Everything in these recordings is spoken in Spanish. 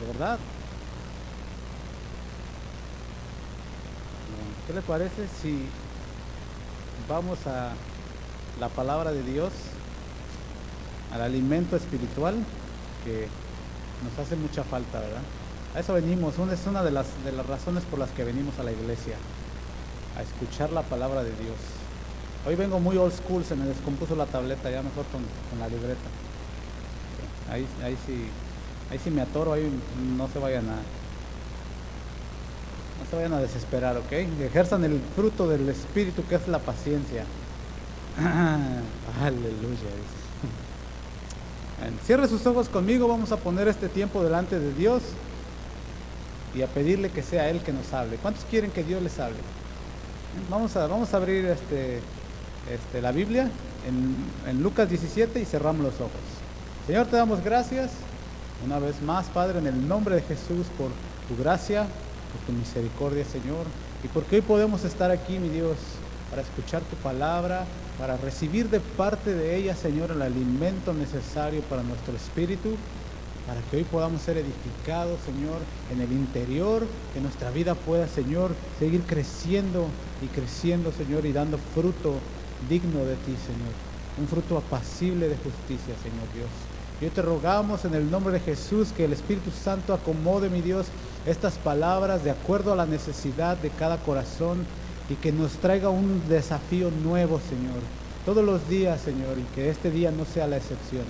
de verdad. ¿Qué le parece si vamos a la palabra de Dios, al alimento espiritual que nos hace mucha falta, ¿verdad? A eso venimos, es una de las, de las razones por las que venimos a la iglesia, a escuchar la palabra de Dios. Hoy vengo muy old school, se me descompuso la tableta, ya mejor con, la libreta. Ahí, ahí sí, ahí sí me atoro, ahí no se vayan a, no se vayan a desesperar, ¿ok? Ejerzan el fruto del Espíritu que es la paciencia. aleluya. Cierre sus ojos conmigo, vamos a poner este tiempo delante de Dios y a pedirle que sea Él que nos hable. ¿Cuántos quieren que Dios les hable? Vamos a, vamos a abrir este, este, la Biblia en, en Lucas 17 y cerramos los ojos. Señor, te damos gracias una vez más, Padre, en el nombre de Jesús, por tu gracia, por tu misericordia, Señor, y porque hoy podemos estar aquí, mi Dios, para escuchar tu palabra, para recibir de parte de ella, Señor, el alimento necesario para nuestro espíritu, para que hoy podamos ser edificados, Señor, en el interior, que nuestra vida pueda, Señor, seguir creciendo y creciendo, Señor, y dando fruto digno de ti, Señor. Un fruto apacible de justicia, Señor Dios. Y hoy te rogamos en el nombre de Jesús que el Espíritu Santo acomode, mi Dios, estas palabras de acuerdo a la necesidad de cada corazón y que nos traiga un desafío nuevo, Señor. Todos los días, Señor, y que este día no sea la excepción.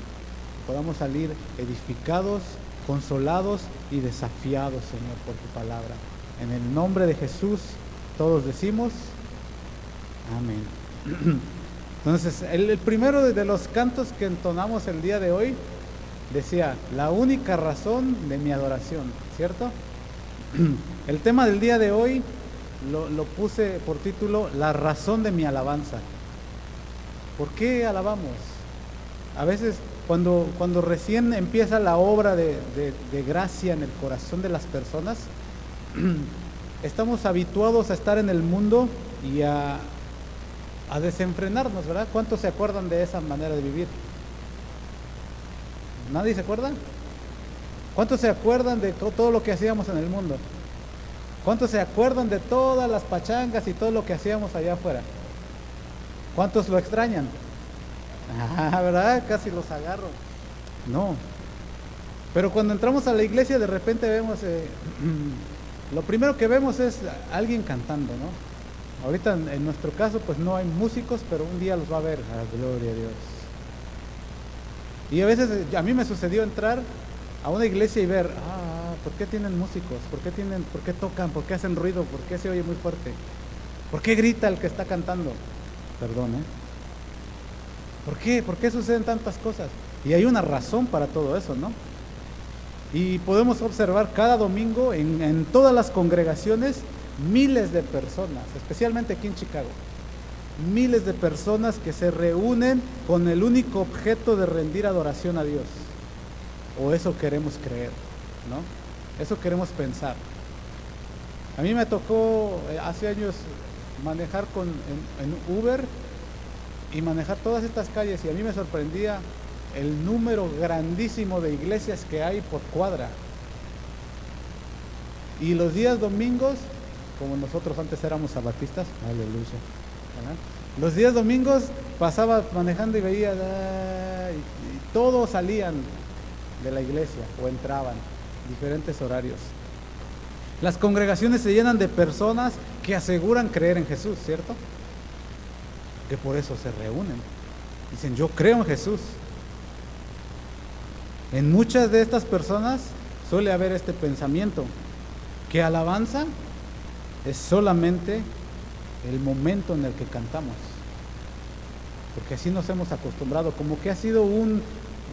Podamos salir edificados, consolados y desafiados, Señor, por tu palabra. En el nombre de Jesús, todos decimos, amén. Entonces, el, primero de los cantos que entonamos el día de hoy decía, la única razón de mi adoración, ¿cierto? El tema del día de hoy lo, puse por título La razón de mi alabanza. ¿Por qué alabamos? A veces cuando, cuando recién empieza la obra de, gracia en el corazón de las personas, estamos habituados a estar en el mundo y a, a desenfrenarnos, ¿verdad? ¿Cuántos se acuerdan de esa manera de vivir? ¿Nadie se acuerda? ¿Cuántos se acuerdan de todo lo que hacíamos en el mundo? ¿Cuántos se acuerdan de todas las pachangas y todo lo que hacíamos allá afuera? ¿Cuántos lo extrañan? Ah, ¿verdad? Casi los agarro. No. Pero cuando entramos a la iglesia de repente vemos, eh, lo primero que vemos es alguien cantando, ¿no? Ahorita en, nuestro caso pues no hay músicos, pero un día los va a ver. Ah, gloria a Dios. Y a veces a mí me sucedió entrar a una iglesia y ver, ah, ¿Por qué tienen músicos? ¿Por qué, tienen, ¿Por qué tocan? ¿Por qué hacen ruido? ¿Por qué se oye muy fuerte? ¿Por qué grita el que está cantando? Perdón, ¿eh? ¿Por qué? ¿Por qué suceden tantas cosas? Y hay una razón para todo eso, ¿no? Y podemos observar cada domingo en, en todas las congregaciones miles de personas, especialmente aquí en Chicago, miles de personas que se reúnen con el único objeto de rendir adoración a Dios. O eso queremos creer, ¿no? Eso queremos pensar. A mí me tocó eh, hace años manejar con, en, Uber y manejar todas estas calles y a mí me sorprendía el número grandísimo de iglesias que hay por cuadra. Y los días domingos, como nosotros antes éramos sabatistas, aleluya. Los días domingos pasaba manejando y veía, y todos salían de la iglesia o entraban diferentes horarios. Las congregaciones se llenan de personas que aseguran creer en Jesús, ¿cierto? Que por eso se reúnen. Dicen, yo creo en Jesús. En muchas de estas personas suele haber este pensamiento, que alabanza es solamente el momento en el que cantamos. Porque así nos hemos acostumbrado, como que ha sido un,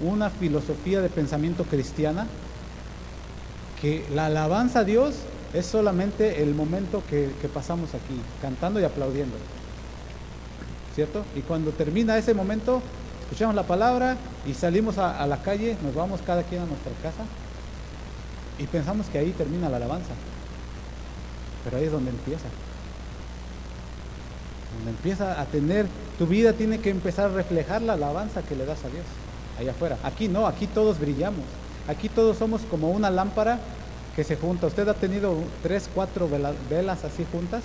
una filosofía de pensamiento cristiana que la alabanza a Dios es solamente el momento que, pasamos aquí, cantando y aplaudiendo. ¿Cierto? Y cuando termina ese momento, escuchamos la palabra y salimos a, la calle, nos vamos cada quien a nuestra casa y pensamos que ahí termina la alabanza. Pero ahí es donde empieza. Donde empieza a tener, tu vida tiene que empezar a reflejar la alabanza que le das a Dios, allá afuera. Aquí no, aquí todos brillamos. aquí todos somos como una lámpara que se junta. Usted ha tenido tres, cuatro velas así juntas.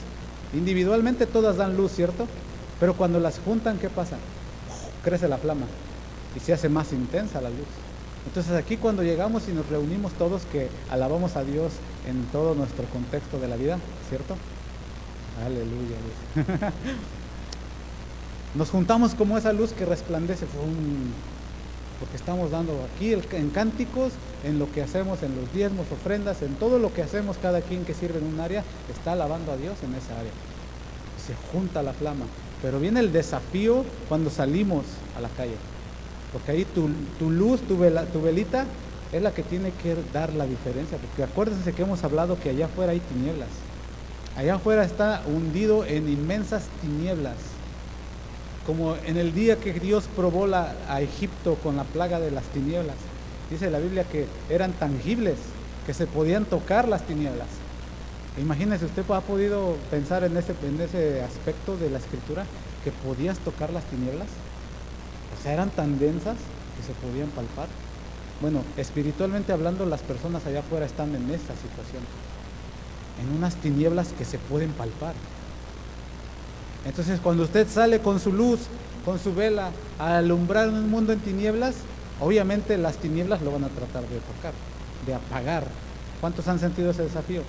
Individualmente todas dan luz, ¿cierto? Pero cuando las juntan, ¿qué pasa? Crece la flama y se hace más intensa la luz. Entonces aquí cuando llegamos y nos reunimos todos que alabamos a Dios en todo nuestro contexto de la vida, ¿cierto? Aleluya. Nos juntamos como esa luz que resplandece, porque estamos dando aquí en cánticos, en lo que hacemos, en los diezmos, ofrendas, en todo lo que hacemos, cada quien que sirve en un área, está alabando a Dios en esa área. Se junta la flama. Pero viene el desafío cuando salimos a la calle. Porque ahí tu, luz, tu, tu velita, es la que tiene que dar la diferencia. Porque acuérdense que hemos hablado que allá afuera hay tinieblas. Allá afuera está hundido en inmensas tinieblas. Como en el día que Dios probó a Egipto con la plaga de las tinieblas. Dice la Biblia que eran tangibles, que se podían tocar las tinieblas. Imagínese, usted ha podido pensar en ese, en ese aspecto de la escritura, que podías tocar las tinieblas. O sea, eran tan densas que se podían palpar. Bueno, espiritualmente hablando, las personas allá afuera están en esta situación en unas tinieblas que se pueden palpar. Entonces cuando usted sale con su luz, con su vela, a alumbrar un mundo en tinieblas, obviamente las tinieblas lo van a tratar de tocar, de apagar. ¿Cuántos han sentido ese desafío?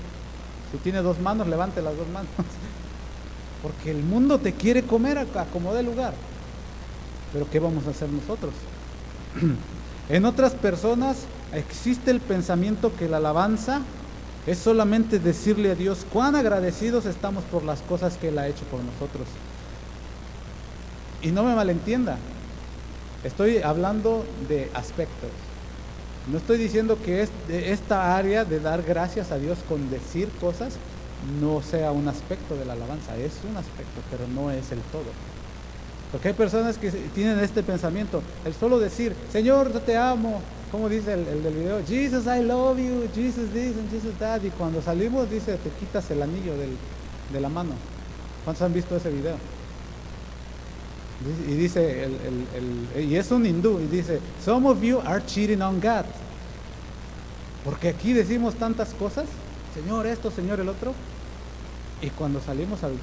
Si tiene dos manos, levante las dos manos. Porque el mundo te quiere comer a como de lugar. Pero ¿qué vamos a hacer nosotros? en otras personas existe el pensamiento que la alabanza es solamente decirle a Dios cuán agradecidos estamos por las cosas que Él ha hecho por nosotros. Y no me malentienda, estoy hablando de aspectos. No estoy diciendo que esta área de dar gracias a Dios con decir cosas no sea un aspecto de la alabanza, es un aspecto, pero no es el todo. Porque hay personas que tienen este pensamiento, el solo decir, Señor, yo te amo, como dice el, del video? Jesus, I love you, Jesus this and Jesus that. Y cuando salimos dice, te quitas el anillo de la mano. ¿Cuántos han visto ese video? Y dice, el, y es un hindú, y dice, some of you are cheating on God. Porque aquí decimos tantas cosas, Señor esto, Señor el otro, y cuando salimos al,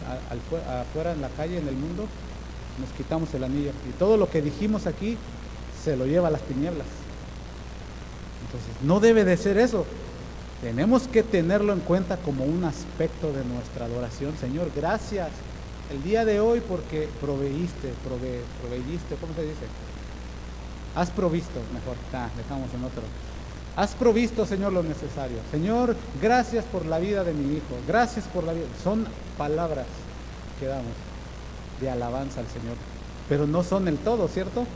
afuera en la calle, en el mundo, nos quitamos el anillo. Y todo lo que dijimos aquí se lo lleva a las tinieblas. Entonces, no debe de ser eso. Tenemos que tenerlo en cuenta como un aspecto de nuestra adoración. Señor, gracias el día de hoy porque proveíste, prove, proveíste, ¿cómo se dice? Has provisto, mejor, ah, dejamos en otro. Has provisto, Señor, lo necesario. Señor, gracias por la vida de mi hijo. Gracias por la vida. Son palabras que damos de alabanza al Señor. Pero no son el todo, ¿cierto?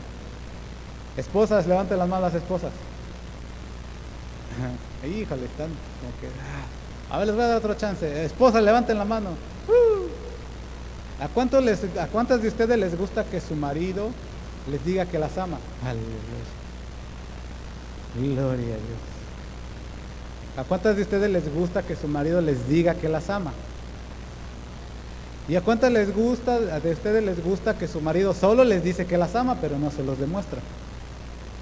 Esposas, levanten las manos las esposas. Híjole, están como que. Ah. A ver, les voy a dar otra chance. Esposa, levanten la mano. Uh. ¿A, cuánto les, ¿A cuántas de ustedes les gusta que su marido les diga que las ama? Aleluya. Gloria a Dios. ¿A cuántas de ustedes les gusta que su marido les diga que las ama? ¿Y a cuántas les gusta, de ustedes les gusta que su marido solo les dice que las ama, pero no se los demuestra?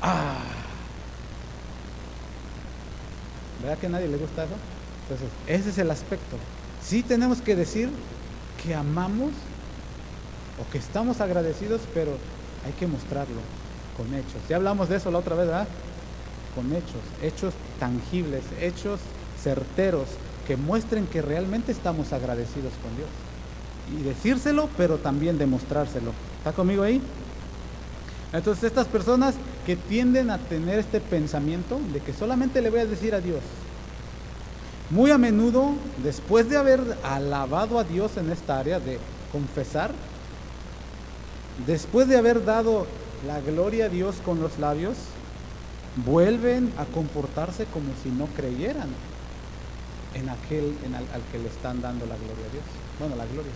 Ah. ¿Verdad que a nadie le gusta eso? Entonces, ese es el aspecto. Sí tenemos que decir que amamos o que estamos agradecidos, pero hay que mostrarlo con hechos. Ya hablamos de eso la otra vez, ¿verdad? Con hechos, hechos tangibles, hechos certeros, que muestren que realmente estamos agradecidos con Dios. Y decírselo, pero también demostrárselo. ¿Está conmigo ahí? Entonces estas personas que tienden a tener este pensamiento de que solamente le voy a decir a Dios, muy a menudo, después de haber alabado a Dios en esta área de confesar, después de haber dado la gloria a Dios con los labios, vuelven a comportarse como si no creyeran en aquel en al, que le están dando la gloria a Dios. Bueno, la gloria.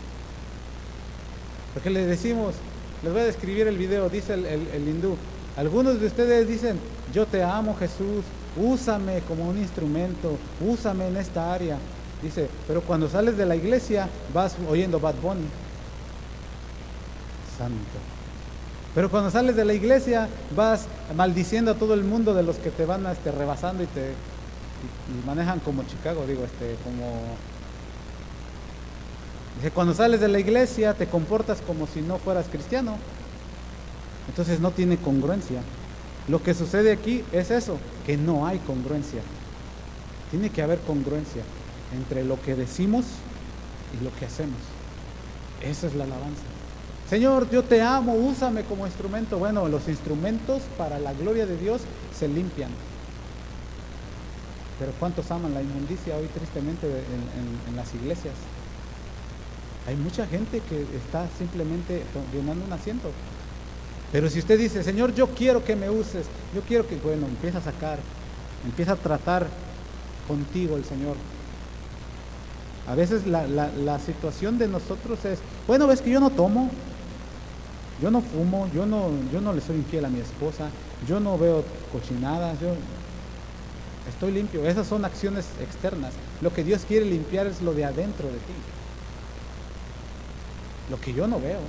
Porque le decimos, les voy a describir el video, dice el, hindú. Algunos de ustedes dicen, yo te amo Jesús, úsame como un instrumento, úsame en esta área. Dice, pero cuando sales de la iglesia vas oyendo Bad Bunny. Santo. Pero cuando sales de la iglesia vas maldiciendo a todo el mundo de los que te van este, rebasando y te y, manejan como Chicago, digo, este, como Dice, cuando sales de la iglesia te comportas como si no fueras cristiano. Entonces no tiene congruencia. Lo que sucede aquí es eso, que no hay congruencia. Tiene que haber congruencia entre lo que decimos y lo que hacemos. Esa es la alabanza. Señor, yo te amo, úsame como instrumento. Bueno, los instrumentos para la gloria de Dios se limpian. Pero ¿cuántos aman la inmundicia hoy tristemente en, las iglesias? Hay mucha gente que está simplemente llenando un asiento. Pero si usted dice, Señor, yo quiero que me uses, yo quiero que, bueno, empieza a sacar, empieza a tratar contigo el Señor. A veces la, la, situación de nosotros es, bueno, ves que yo no tomo, yo no fumo, yo no, yo no le soy infiel a mi esposa, yo no veo cochinadas, yo estoy limpio. Esas son acciones externas. Lo que Dios quiere limpiar es lo de adentro de ti lo que yo no veo.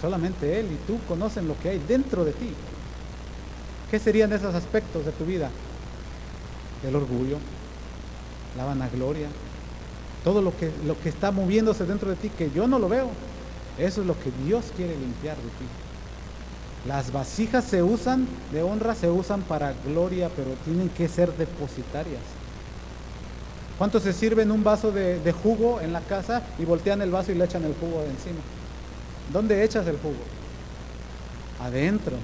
Solamente Él y tú conocen lo que hay dentro de ti. ¿Qué serían esos aspectos de tu vida? El orgullo, la vanagloria, todo lo que, lo que está moviéndose dentro de ti que yo no lo veo. Eso es lo que Dios quiere limpiar de ti. Las vasijas se usan de honra, se usan para gloria, pero tienen que ser depositarias. ¿Cuántos se sirven un vaso de, jugo en la casa y voltean el vaso y le echan el jugo de encima? ¿Dónde echas el jugo? Adentro,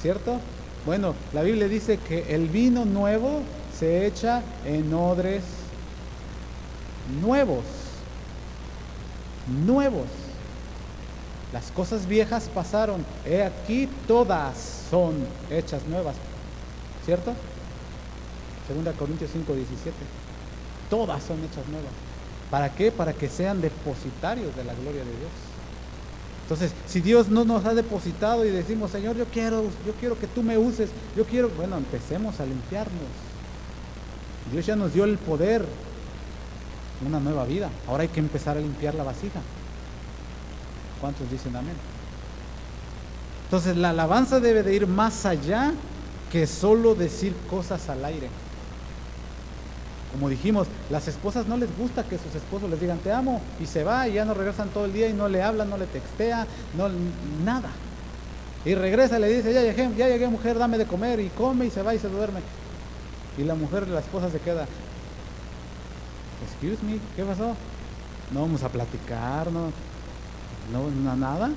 ¿cierto? Bueno, la Biblia dice que el vino nuevo se echa en odres nuevos. Nuevos. Las cosas viejas pasaron. He aquí todas son hechas nuevas. ¿Cierto? Segunda Corintios 5, 17 todas son hechas nuevas. ¿Para qué? Para que sean depositarios de la gloria de Dios. Entonces, si Dios no nos ha depositado y decimos, Señor, yo quiero, yo quiero que tú me uses, yo quiero, bueno, empecemos a limpiarnos. Dios ya nos dio el poder, una nueva vida. Ahora hay que empezar a limpiar la vasija. ¿Cuántos dicen amén? Entonces, la alabanza debe de ir más allá que solo decir cosas al aire. Como dijimos, las esposas no les gusta que sus esposos les digan te amo y se va y ya no regresan todo el día y no le hablan, no le textea, no nada. Y regresa y le dice, ya llegué, ya llegué mujer, dame de comer y come y se va y se duerme. Y la mujer, la esposa se queda, excuse me, ¿qué pasó? No vamos a platicar, no, no, nada.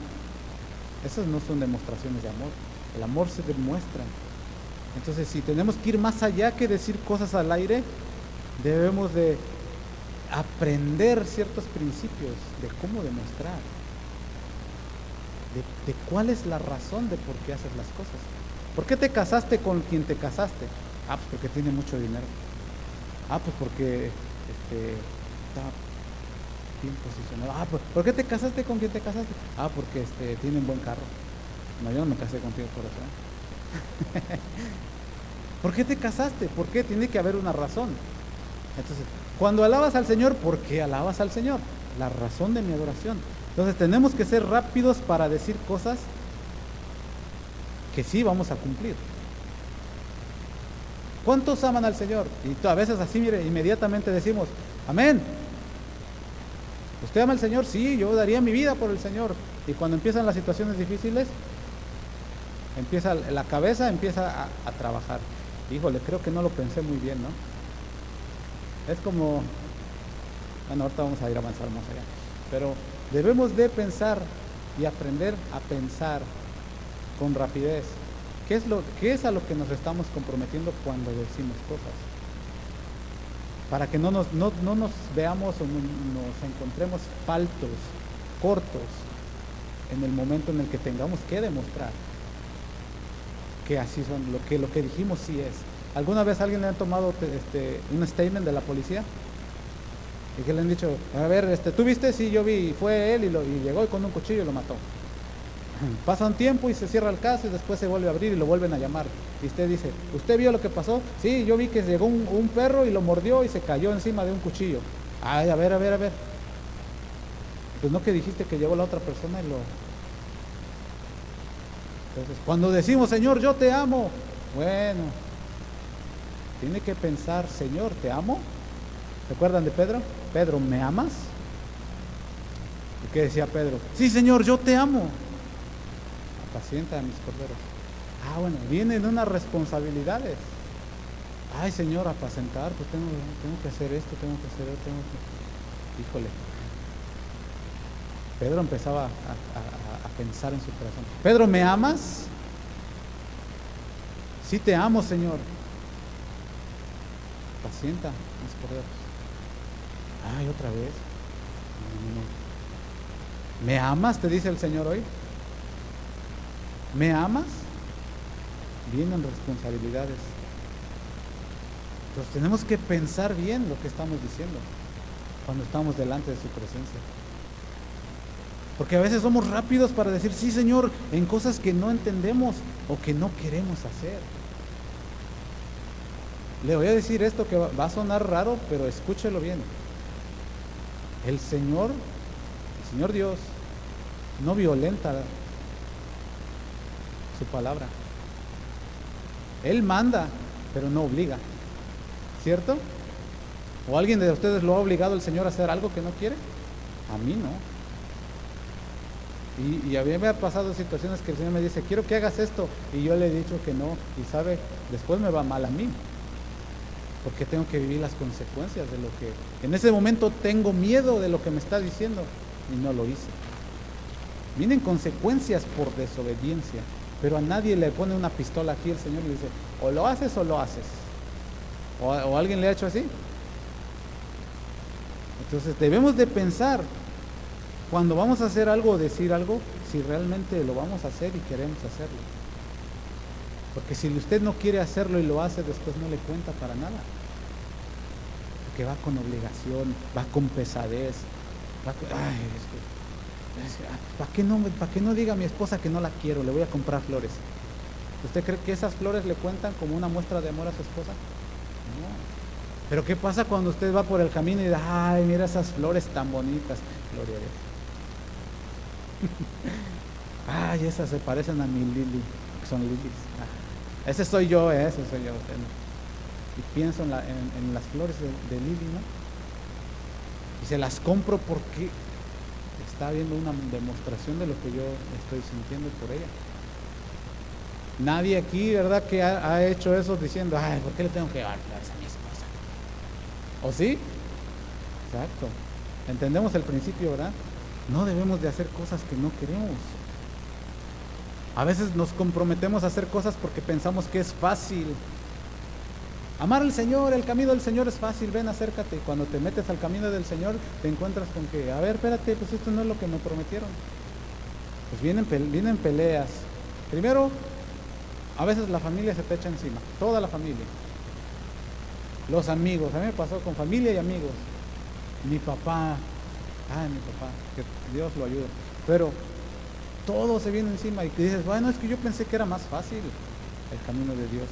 Esas no son demostraciones de amor. El amor se demuestra. Entonces, si tenemos que ir más allá que decir cosas al aire, debemos de aprender ciertos principios de cómo demostrar, de, cuál es la razón de por qué haces las cosas. ¿Por qué te casaste con quien te casaste? Ah, pues porque tiene mucho dinero. Ah, pues porque este, está bien posicionado. Ah, pues, ¿por qué te casaste con quien te casaste? Ah, porque este, tiene un buen carro. No, yo no me casé contigo por eso. ¿Por qué te casaste? ¿Por qué? Tiene que haber una razón. Entonces, cuando alabas al Señor, ¿por qué alabas al Señor? La razón de mi adoración. Entonces tenemos que ser rápidos para decir cosas que sí vamos a cumplir. ¿Cuántos aman al Señor? Y a veces así, mire, inmediatamente decimos, amén. ¿Usted ama al Señor? Sí, yo daría mi vida por el Señor. Y cuando empiezan las situaciones difíciles, empieza la cabeza empieza a, a trabajar. Híjole, creo que no lo pensé muy bien, ¿no? Es como, bueno, ahorita vamos a ir a avanzar más allá, pero debemos de pensar y aprender a pensar con rapidez. ¿Qué es, lo, a lo que nos estamos comprometiendo cuando decimos cosas? Para que no nos, no, veamos o nos encontremos faltos, cortos, en el momento en el que tengamos que demostrar que así son, lo que, lo que dijimos sí es. ¿Alguna vez alguien le han tomado este, un statement de la policía? Y que le han dicho, a ver, este, ¿tú viste? Sí, yo vi, fue él y, lo, y llegó con un cuchillo y lo mató. Pasa un tiempo y se cierra el caso y después se vuelve a abrir y lo vuelven a llamar. Y usted dice, ¿usted vio lo que pasó? Sí, yo vi que llegó un, un perro y lo mordió y se cayó encima de un cuchillo. Ay, a ver, a ver, a ver. Pues no que dijiste que llegó la otra persona y lo... Entonces, cuando decimos, Señor, yo te amo, bueno, tiene que pensar, Señor, ¿te amo? ¿Recuerdan de Pedro? Pedro, ¿me amas? ¿Y qué decía Pedro? Sí, Señor, yo te amo. Apacienta a mis corderos. Ah, bueno, vienen unas responsabilidades. Ay, Señor, apacentar, pues tengo, tengo que hacer esto, tengo que hacer esto, tengo que... Híjole. Pedro empezaba a, a pensar en su corazón. Pedro, ¿me amas? Sí te amo, Señor. Pacienta mis corderos. Ay, otra vez. ¿Me amas? Te dice el Señor hoy. ¿Me amas? Vienen responsabilidades. Entonces tenemos que pensar bien lo que estamos diciendo cuando estamos delante de su presencia. Porque a veces somos rápidos para decir, sí Señor, en cosas que no entendemos o que no queremos hacer. Le voy a decir esto que va a sonar raro, pero escúchelo bien. El Señor, el Señor Dios, no violenta su palabra. Él manda, pero no obliga. ¿Cierto? ¿O alguien de ustedes lo ha obligado el Señor a hacer algo que no quiere? A mí no. Y, a mí me ha pasado situaciones que el Señor me dice, quiero que hagas esto. Y yo le he dicho que no. Y sabe, después me va mal a mí. Porque tengo que vivir las consecuencias de lo que... En ese momento tengo miedo de lo que me está diciendo. Y no lo hice. Vienen consecuencias por desobediencia. Pero a nadie le pone una pistola aquí el Señor y le dice, o lo haces o lo haces. ¿O, alguien le ha hecho así? Entonces debemos de pensar cuando vamos a hacer algo o decir algo, si realmente lo vamos a hacer y queremos hacerlo. Porque si usted no quiere hacerlo y lo hace, después no le cuenta para nada. Porque va con obligación, va con pesadez. Va ay, ¿para, qué no, ¿Para qué no diga a mi esposa que no la quiero? Le voy a comprar flores. ¿Usted cree que esas flores le cuentan como una muestra de amor a su esposa? Pero ¿qué pasa cuando usted va por el camino y dice, ay, mira esas flores tan bonitas? Gloria a Dios. ay, esas se parecen a mi Lili, son lilies. Ese soy yo, eh, ese soy yo. Y pienso en, las flores de, de Lili, ¿no? Y se las compro porque está viendo una demostración de lo que yo estoy sintiendo por ella. Nadie aquí, ¿verdad?, que ha, hecho eso diciendo, ay, ¿por qué le tengo que dar flores a mi esposa? ¿O sí? Exacto. Entendemos el principio, ¿verdad? No debemos de hacer cosas que no queremos. A veces nos comprometemos a hacer cosas porque pensamos que es fácil. Amar al Señor, el camino del Señor es fácil, ven, acércate. Cuando te metes al camino del Señor, te encuentras con que, a ver, espérate, pues esto no es lo que me prometieron. Pues vienen, vienen peleas. Primero, a veces la familia se te echa encima, toda la familia. Los amigos, a mí me pasó con familia y amigos. Mi papá, ay, mi papá, que Dios lo ayude. Pero todo se viene encima y te dices, bueno, es que yo pensé que era más fácil el camino de Dios.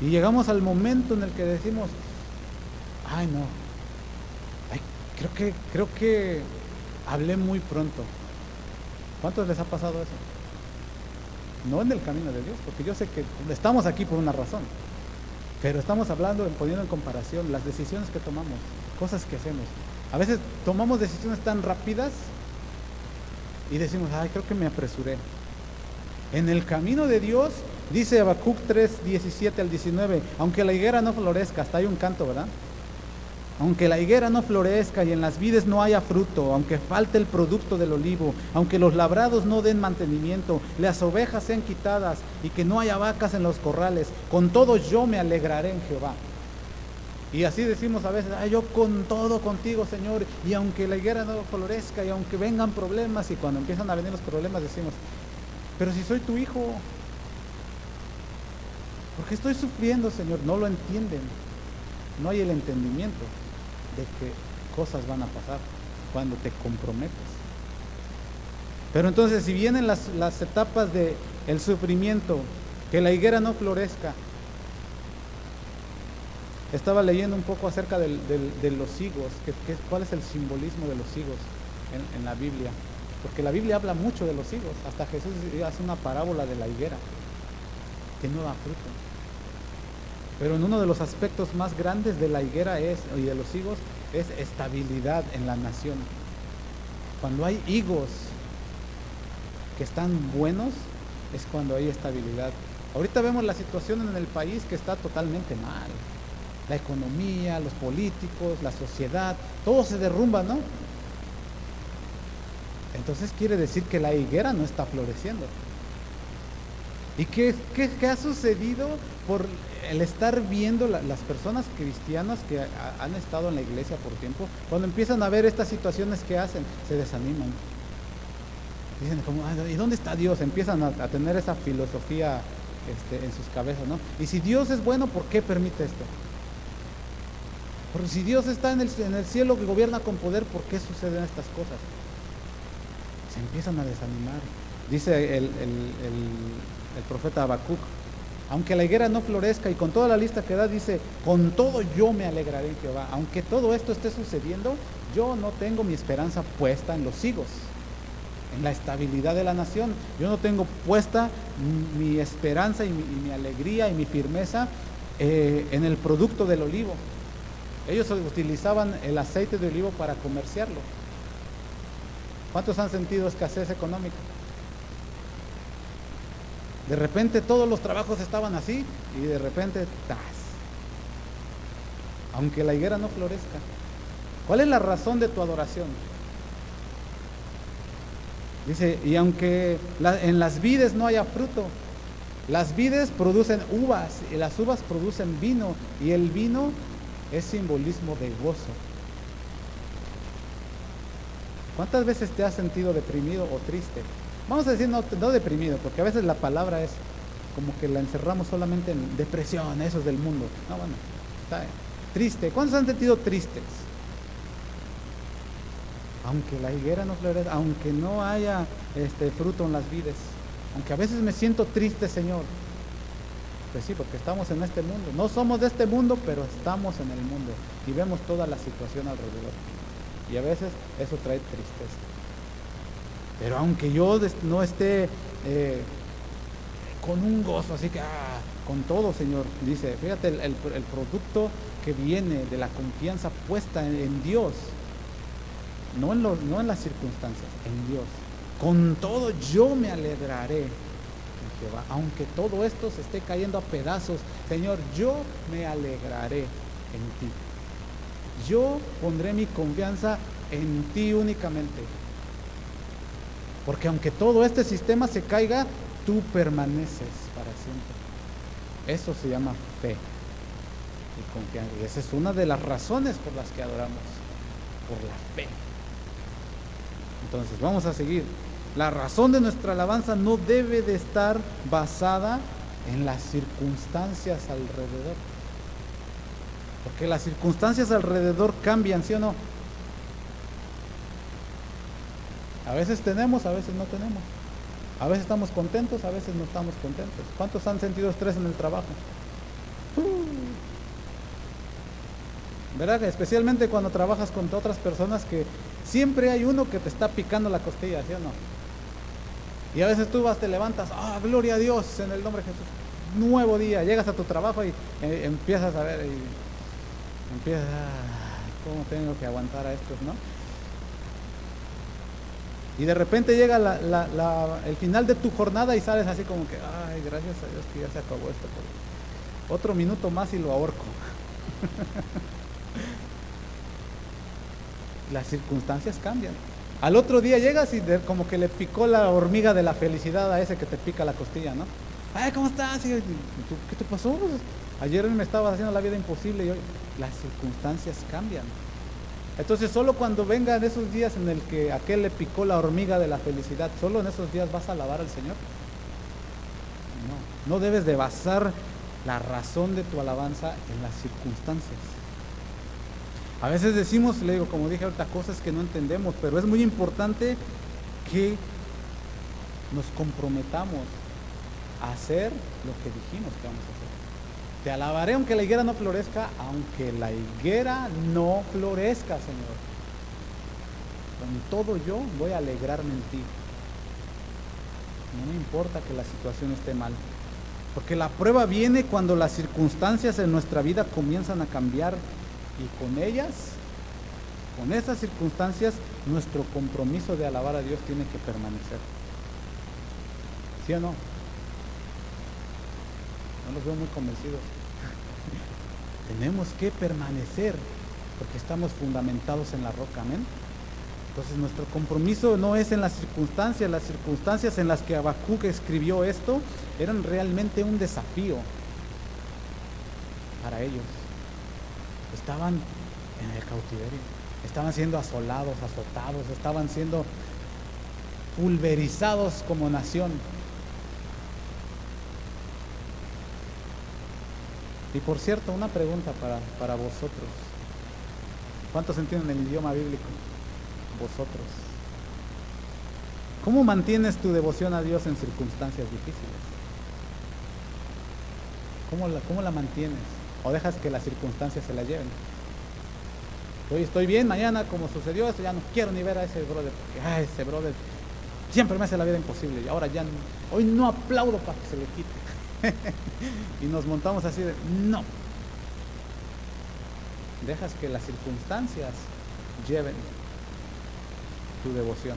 Y llegamos al momento en el que decimos, ay no, creo que, creo que hablé muy pronto. ¿Cuántos les ha pasado eso? no en el camino de Dios, porque yo sé que estamos aquí por una razón, pero estamos hablando, poniendo en comparación las decisiones que tomamos, cosas que hacemos. A veces tomamos decisiones tan rápidas y decimos, ay, creo que me apresuré. En el camino de Dios, dice Habacuc 3, 17 al 19, aunque la higuera no florezca, hasta hay un canto, ¿verdad? Aunque la higuera no florezca y en las vides no haya fruto, aunque falte el producto del olivo, aunque los labrados no den mantenimiento, las ovejas sean quitadas y que no haya vacas en los corrales, con todo yo me alegraré en Jehová. Y así decimos a veces, yo con todo contigo, Señor, y aunque la higuera no florezca y aunque vengan problemas, y cuando empiezan a venir los problemas decimos, pero si soy tu hijo, ¿por qué estoy sufriendo, Señor? No lo entienden, no hay el entendimiento de que cosas van a pasar cuando te comprometes. Pero entonces, si vienen las, etapas de el sufrimiento, que la higuera no florezca, estaba leyendo un poco acerca de los higos, cuál es el simbolismo de los higos en, en, la Biblia. Porque la Biblia habla mucho de los higos. Hasta Jesús hace una parábola de la higuera, que no da fruto. Pero en uno de los aspectos más grandes de la higuera es, y de los higos es estabilidad en la nación. Cuando hay higos que están buenos, es cuando hay estabilidad. Ahorita vemos la situación en el país que está totalmente mal. La economía, los políticos, la sociedad, todo se derrumba, ¿no? Entonces quiere decir que la higuera no está floreciendo. ¿Y qué, ha sucedido por el estar viendo las personas cristianas que han estado en la iglesia por tiempo? Cuando empiezan a ver estas situaciones que hacen, se desaniman. Dicen como, ¿y dónde está Dios? Empiezan a, tener esa filosofía este, en sus cabezas, ¿no? Y si Dios es bueno, ¿por qué permite esto? Porque si Dios está en el, cielo que gobierna con poder, ¿por qué suceden estas cosas? Se empiezan a desanimar. Dice el, el profeta Habacuc, aunque la higuera no florezca y con toda la lista que da, dice, con todo yo me alegraré en Jehová. Aunque todo esto esté sucediendo, yo no tengo mi esperanza puesta en los higos en la estabilidad de la nación. Yo no tengo puesta mi esperanza y mi, alegría y mi firmeza eh, en el producto del olivo. Ellos utilizaban el aceite de olivo para comerciarlo. ¿Cuántos han sentido escasez económica? De repente todos los trabajos estaban así y de repente, ¡tas! Aunque la higuera no florezca. ¿Cuál es la razón de tu adoración? Dice, y aunque en las vides no haya fruto, las vides producen uvas y las uvas producen vino y el vino es simbolismo de gozo. ¿Cuántas veces te has sentido deprimido o triste? Vamos a decir no, deprimido, porque a veces la palabra es como que la encerramos solamente en depresión, eso es del mundo. No, bueno, está triste. ¿Cuántos han sentido tristes? aunque la higuera no florezca, aunque no haya este fruto en las vides, aunque a veces me siento triste, Señor. Pues sí, porque estamos en este mundo. No somos de este mundo, pero estamos en el mundo y vemos toda la situación alrededor. Y a veces eso trae tristeza. Pero aunque yo no esté eh, con un gozo, así que ah, con todo, Señor, dice, fíjate el, producto que viene de la confianza puesta en Dios no en, no en las circunstancias, en Dios. Con todo yo me alegraré en Aunque todo esto se esté cayendo a pedazos, Señor, yo me alegraré en ti. Yo pondré mi confianza en ti únicamente. Porque aunque todo este sistema se caiga, tú permaneces para siempre. Eso se llama fe y confianza. Y esa es una de las razones por las que adoramos, por la fe. Entonces, vamos a seguir. La razón de nuestra alabanza no debe de estar basada en las circunstancias alrededor. Porque las circunstancias alrededor cambian, ¿sí o no? A veces tenemos, a veces no tenemos. A veces estamos contentos, a veces no estamos contentos. ¿Cuántos han sentido estrés en el trabajo? ¿Verdad? Especialmente cuando trabajas con otras personas que siempre hay uno que te está picando la costilla, ¿sí o no? Y a veces tú vas, te levantas, ah, gloria a Dios en el nombre de Jesús. Nuevo día, llegas a tu trabajo y eh, empiezas a ver y empiezas, ah, ¿cómo tengo que aguantar a estos, no? Y de repente llega el final de tu jornada y sales así como que, ay, gracias a Dios que ya se acabó esto. Otro minuto más y lo ahorco. las circunstancias cambian. Al otro día llegas y como que le picó la hormiga de la felicidad a ese que te pica la costilla, ¿no? Ay, ¿cómo estás? ¿Qué te pasó? Ayer me estaba haciendo la vida imposible y hoy las circunstancias cambian. Entonces solo cuando vengan esos días en el que aquel le picó la hormiga de la felicidad, solo en esos días vas a alabar al Señor. No, no debes de basar la razón de tu alabanza en las circunstancias. A veces decimos, le digo, como dije ahorita, cosas que no entendemos, pero es muy importante que nos comprometamos a hacer lo que dijimos que vamos a hacer. Te alabaré aunque la higuera no florezca, aunque la higuera no florezca, Señor. Con todo yo voy a alegrarme en ti. No me importa que la situación esté mal. Porque la prueba viene cuando las circunstancias en nuestra vida comienzan a cambiar y con ellas, con esas circunstancias, nuestro compromiso de alabar a Dios tiene que permanecer. ¿Sí o no? No los veo muy convencidos. Tenemos que permanecer porque estamos fundamentados en la roca, amén. Entonces nuestro compromiso no es en las circunstancias, las circunstancias en las que Habacuc escribió esto eran realmente un desafío para ellos. Estaban en el cautiverio, estaban siendo asolados, azotados, estaban siendo pulverizados como nación. Y por cierto, una pregunta para, para vosotros. ¿Cuántos entienden el idioma bíblico? vosotros. ¿Cómo mantienes tu devoción a Dios en circunstancias difíciles? ¿Cómo la, cómo la mantienes? ¿O dejas que las circunstancias se la lleven? Hoy estoy bien, mañana como sucedió esto, ya no quiero ni ver a ese brother, porque ah, ese brother siempre me hace la vida imposible y ahora ya hoy no aplaudo para que se le quite. y nos montamos así de, no. Dejas que las circunstancias lleven tu devoción.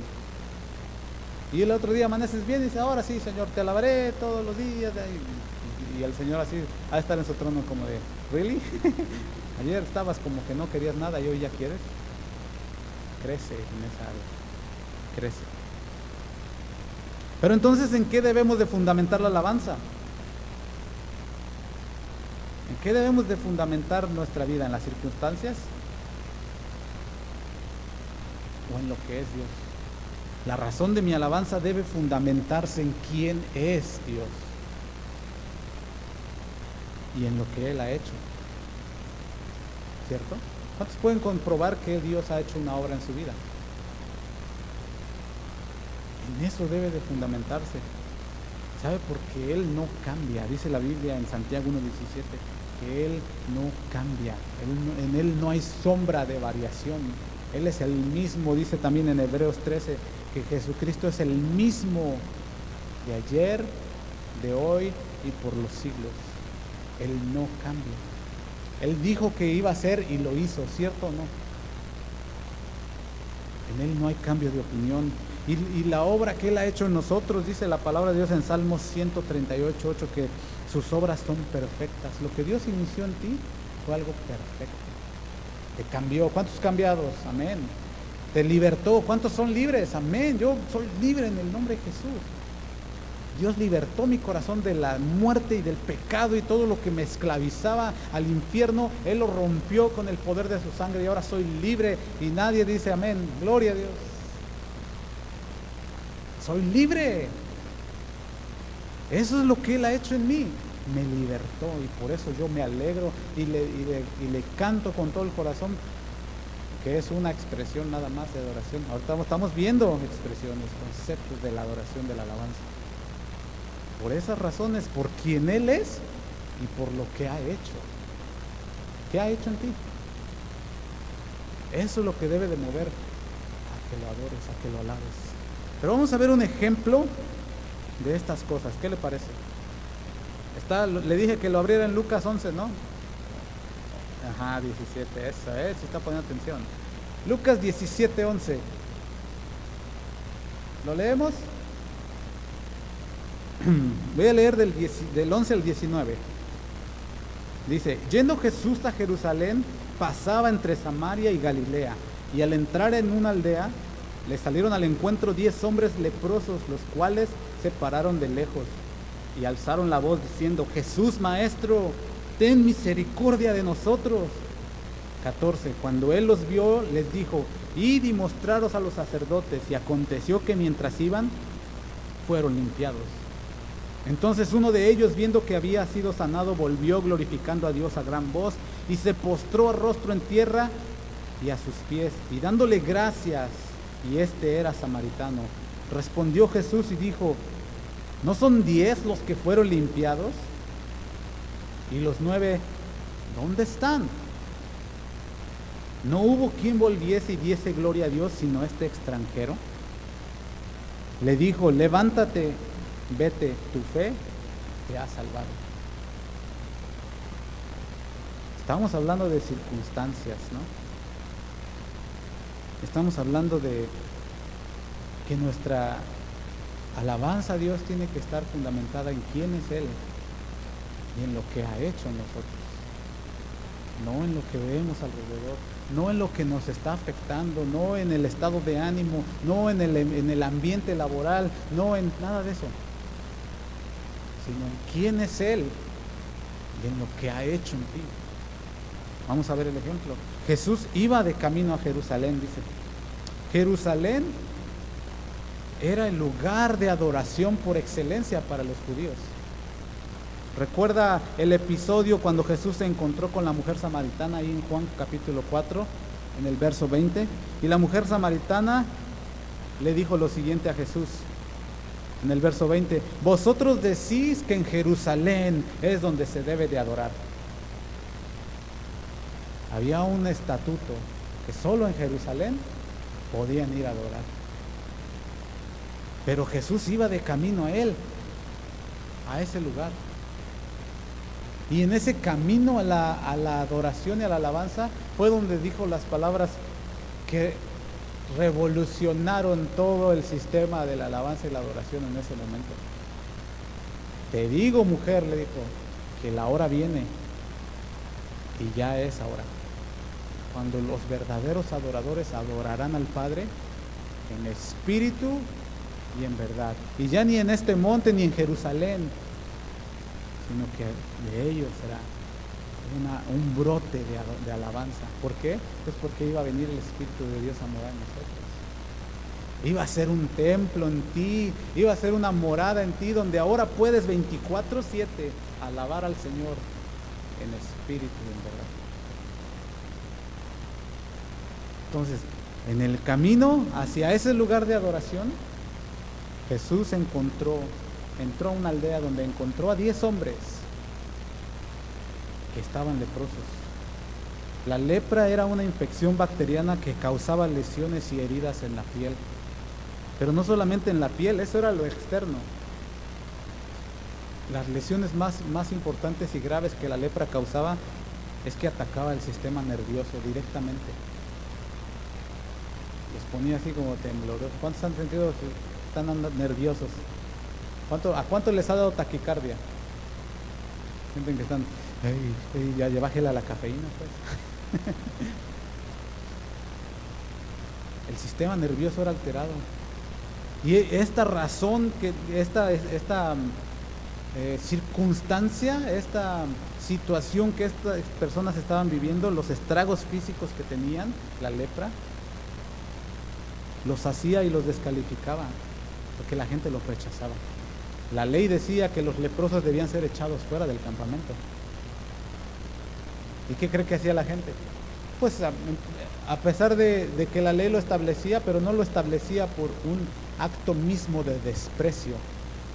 Y el otro día amaneces bien y dice, ahora sí, Señor, te alabaré todos los días. Y, el Señor así, a estar en su trono como de, ¿really? Ayer estabas como que no querías nada y hoy ya quieres. Crece en esa área. Crece. Pero entonces, ¿en qué debemos de fundamentar la alabanza? ¿En qué debemos de fundamentar nuestra vida? ¿En las circunstancias? o en lo que es Dios. La razón de mi alabanza debe fundamentarse en quién es Dios y en lo que Él ha hecho. ¿Cierto? ¿Cuántos pueden comprobar que Dios ha hecho una obra en su vida? En eso debe de fundamentarse. ¿Sabe? Porque Él no cambia. Dice la Biblia en Santiago 1.17 que Él no cambia. en Él no hay sombra de variación. Él es el mismo, dice también en Hebreos 13, que Jesucristo es el mismo de ayer, de hoy y por los siglos. Él no cambia. Él dijo que iba a ser y lo hizo, ¿cierto o no? En Él no hay cambio de opinión. Y, la obra que Él ha hecho en nosotros, dice la palabra de Dios en Salmos 138, 8, que sus obras son perfectas. Lo que Dios inició en ti fue algo perfecto. Te cambió. ¿Cuántos cambiados? Amén. Te libertó. ¿Cuántos son libres? Amén. Yo soy libre en el nombre de Jesús. Dios libertó mi corazón de la muerte y del pecado y todo lo que me esclavizaba al infierno. Él lo rompió con el poder de su sangre y ahora soy libre y nadie dice amén. Gloria a Dios. Soy libre. Eso es lo que Él ha hecho en mí me libertó y por eso yo me alegro y le, canto con todo el corazón, que es una expresión nada más de adoración. Ahorita estamos viendo expresiones, conceptos de la adoración, de la alabanza. Por esas razones, por quien Él es y por lo que ha hecho. ¿Qué ha hecho en ti? Eso es lo que debe de mover a que lo adores, a que lo alabes. Pero vamos a ver un ejemplo de estas cosas. ¿Qué le parece? le dije que lo abriera en Lucas 11, ¿no? Ajá, 17, eso es, si está poniendo atención. Lucas 17, 11. ¿Lo leemos? Voy a leer del, del 11 al 19. Dice, yendo Jesús a Jerusalén, pasaba entre Samaria y Galilea, y al entrar en una aldea, le salieron al encuentro diez hombres leprosos, los cuales se pararon de lejos y alzaron la voz diciendo, Jesús Maestro, ten misericordia de nosotros. 14. Cuando él los vio, les dijo, id y mostraros a los sacerdotes. Y aconteció que mientras iban, fueron limpiados. Entonces uno de ellos, viendo que había sido sanado, volvió glorificando a Dios a gran voz y se postró a rostro en tierra y a sus pies, y dándole gracias, y este era samaritano. Respondió Jesús y dijo, ¿No son diez los que fueron limpiados? ¿Y los nueve dónde están? no hubo quien volviese y diese gloria a Dios sino este extranjero. Le dijo, levántate, vete, tu fe te ha salvado. Estamos hablando de circunstancias, ¿no? Estamos hablando de que nuestra alabanza a Dios tiene que estar fundamentada en quién es Él y en lo que ha hecho en nosotros, no en lo que vemos alrededor, no en lo que nos está afectando, no en el estado de ánimo, no en el, en el ambiente laboral, no en nada de eso, sino en quién es Él y en lo que ha hecho en ti. Vamos a ver el ejemplo. Jesús iba de camino a Jerusalén, dice. Jerusalén era el lugar de adoración por excelencia para los judíos. Recuerda el episodio cuando Jesús se encontró con la mujer samaritana ahí en Juan capítulo 4, en el verso 20. Y la mujer samaritana le dijo lo siguiente a Jesús. En el verso 20, vosotros decís que en Jerusalén es donde se debe de adorar. Había un estatuto que solo en Jerusalén podían ir a adorar. Pero Jesús iba de camino a él, a ese lugar. Y en ese camino a la, a la, adoración y a la alabanza fue donde dijo las palabras que revolucionaron todo el sistema de la alabanza y la adoración en ese momento. Te digo, mujer, le dijo, que la hora viene y ya es ahora cuando los verdaderos adoradores adorarán al Padre en espíritu y en verdad. Y ya ni en este monte ni en Jerusalén, sino que de ellos será un brote de, alabanza. ¿Por qué? Pues porque iba a venir el Espíritu de Dios a morar en nosotros. Iba a ser un templo en ti, iba a ser una morada en ti, donde ahora puedes 24/7 alabar al Señor en espíritu y en verdad. Entonces, en el camino hacia ese lugar de adoración, Jesús encontró, entró a una aldea donde encontró a diez hombres que estaban leprosos. La lepra era una infección bacteriana que causaba lesiones y heridas en la piel. Pero no solamente en la piel, eso era lo externo. Las lesiones más, más importantes y graves que la lepra causaba es que atacaba el sistema nervioso directamente los ponía así como temblorosos. ¿Cuántos han sentido están nerviosos? ¿Cuánto, ¿A cuánto les ha dado taquicardia? Sienten que están, ya, ya bájela la cafeína, pues. El sistema nervioso era alterado. Y esta razón, que esta, esta eh, circunstancia, esta situación que estas personas estaban viviendo, los estragos físicos que tenían, la lepra, los hacía y los descalificaba, porque la gente los rechazaba. La ley decía que los leprosos debían ser echados fuera del campamento. ¿Y qué cree que hacía la gente? Pues a, pesar de, que la ley lo establecía, pero no lo establecía por un acto mismo de desprecio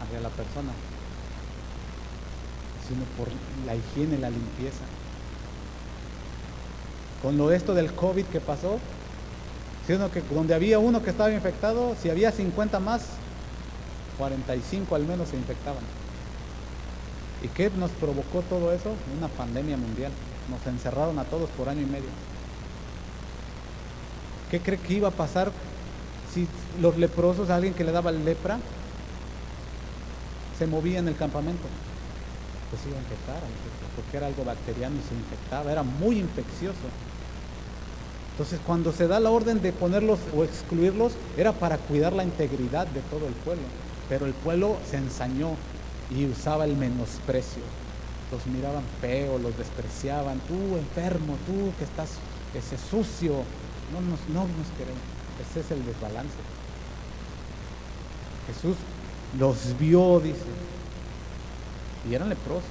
hacia la persona, sino por la higiene, la limpieza. Con lo esto del COVID que pasó, Sino que donde había uno que estaba infectado, si había 50 más, 45 al menos se infectaban. ¿Y qué nos provocó todo eso? Una pandemia mundial. Nos encerraron a todos por año y medio. ¿Qué cree que iba a pasar si los leprosos, alguien que le daba lepra, se movía en el campamento? Pues iba a infectar, porque era algo bacteriano y se infectaba, era muy infeccioso. Entonces, cuando se da la orden de ponerlos o excluirlos, era para cuidar la integridad de todo el pueblo. Pero el pueblo se ensañó y usaba el menosprecio. Los miraban feo, los despreciaban. Tú enfermo, tú que estás ese sucio. No nos, no nos queremos. Ese es el desbalance. Jesús los vio, dice, y eran leprosos.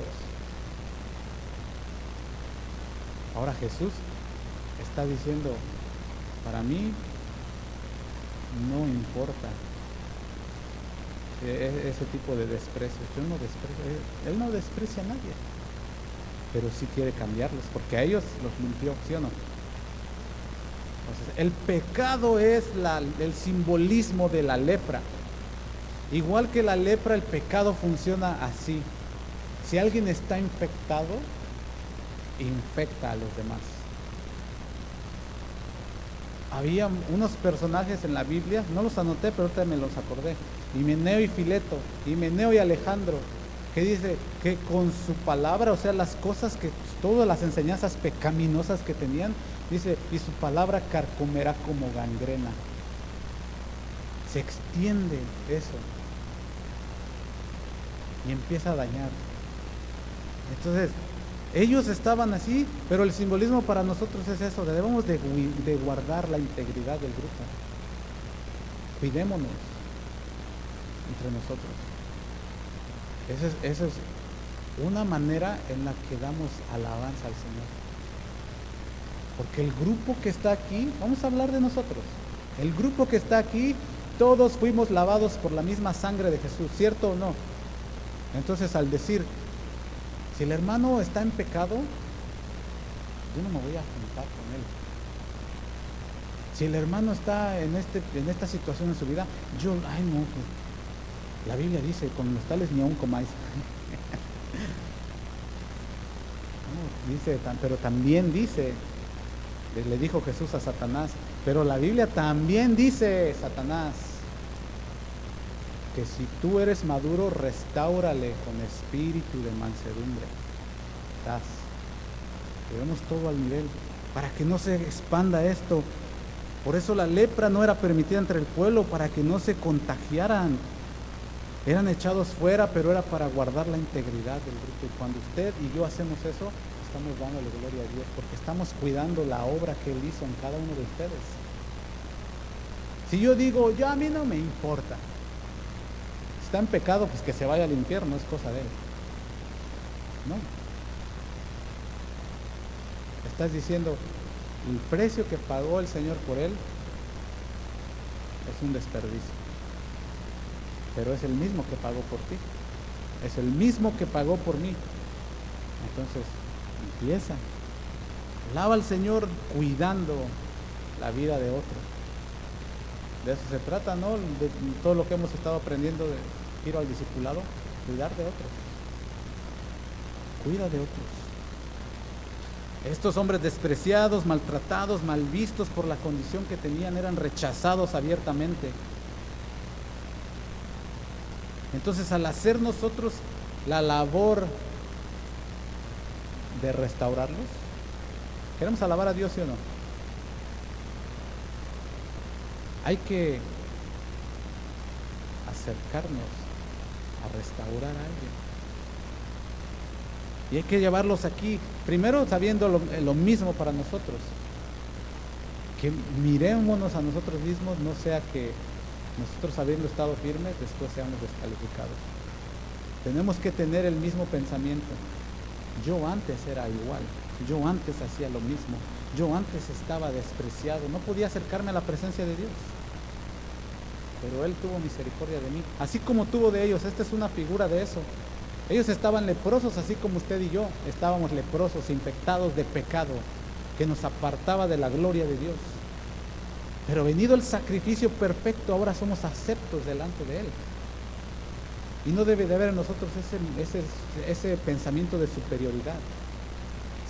Ahora Jesús está diciendo, para mí no importa e-, ese tipo de desprecio. Yo no desprecio, él no desprecia a nadie, pero sí quiere cambiarlos, porque a ellos los limpió, ¿sí o no? el pecado es el simbolismo de la lepra. Igual que la lepra, el pecado funciona así. Si alguien está infectado, infecta a los demás. Había unos personajes en la Biblia, no los anoté, pero ahorita me los acordé. Himeneo y Fileto, Himeneo y Alejandro, que dice que con su palabra, o sea, las cosas que, todas las enseñanzas pecaminosas que tenían, dice, y su palabra carcomerá como gangrena. Se extiende eso y empieza a dañar. Entonces, ellos estaban así, pero el simbolismo para nosotros es eso, debemos de, guardar la integridad del grupo. Cuidémonos entre nosotros. Esa es, una manera en la que damos alabanza al Señor. Porque el grupo que está aquí, vamos a hablar de nosotros, el grupo que está aquí, todos fuimos lavados por la misma sangre de Jesús, ¿cierto o no? Entonces al decir, si el hermano está en pecado, yo no me voy a juntar con él. Si el hermano está en, este, en esta situación en su vida, yo, ay no, pues, la Biblia dice, con los tales ni aún comáis. dice, pero también dice, le dijo Jesús a Satanás, pero la Biblia también dice, Satanás, que si tú eres maduro, restáurale con espíritu de mansedumbre. Estás. Llevemos todo al nivel para que no se expanda esto. Por eso la lepra no era permitida entre el pueblo, para que no se contagiaran. Eran echados fuera, pero era para guardar la integridad del grupo. Y cuando usted y yo hacemos eso, estamos dándole gloria a Dios, porque estamos cuidando la obra que Él hizo en cada uno de ustedes. Si yo digo, yo a mí no me importa, está en pecado, pues que se vaya al infierno, es cosa de él. No. Estás diciendo, el precio que pagó el Señor por él es un desperdicio. Pero es el mismo que pagó por ti. Es el mismo que pagó por mí. Entonces, empieza. Lava al Señor cuidando la vida de otro. De eso se trata, ¿no? De todo lo que hemos estado aprendiendo de giro al discipulado, cuidar de otros. Cuida de otros. Estos hombres despreciados, maltratados, mal vistos por la condición que tenían, eran rechazados abiertamente. Entonces, al hacer nosotros la labor de restaurarlos, ¿queremos alabar a Dios, sí o no? Hay que acercarnos a restaurar a alguien. Y hay que llevarlos aquí, primero sabiendo lo, mismo para nosotros, que mirémonos a nosotros mismos, no sea que nosotros habiendo estado firmes, después seamos descalificados. Tenemos que tener el mismo pensamiento. Yo antes era igual, yo antes hacía lo mismo, yo antes estaba despreciado, no podía acercarme a la presencia de Dios pero Él tuvo misericordia de mí, así como tuvo de ellos. Esta es una figura de eso. Ellos estaban leprosos, así como usted y yo estábamos leprosos, infectados de pecado, que nos apartaba de la gloria de Dios. Pero venido el sacrificio perfecto, ahora somos aceptos delante de Él. Y no debe de haber en nosotros ese, ese pensamiento de superioridad,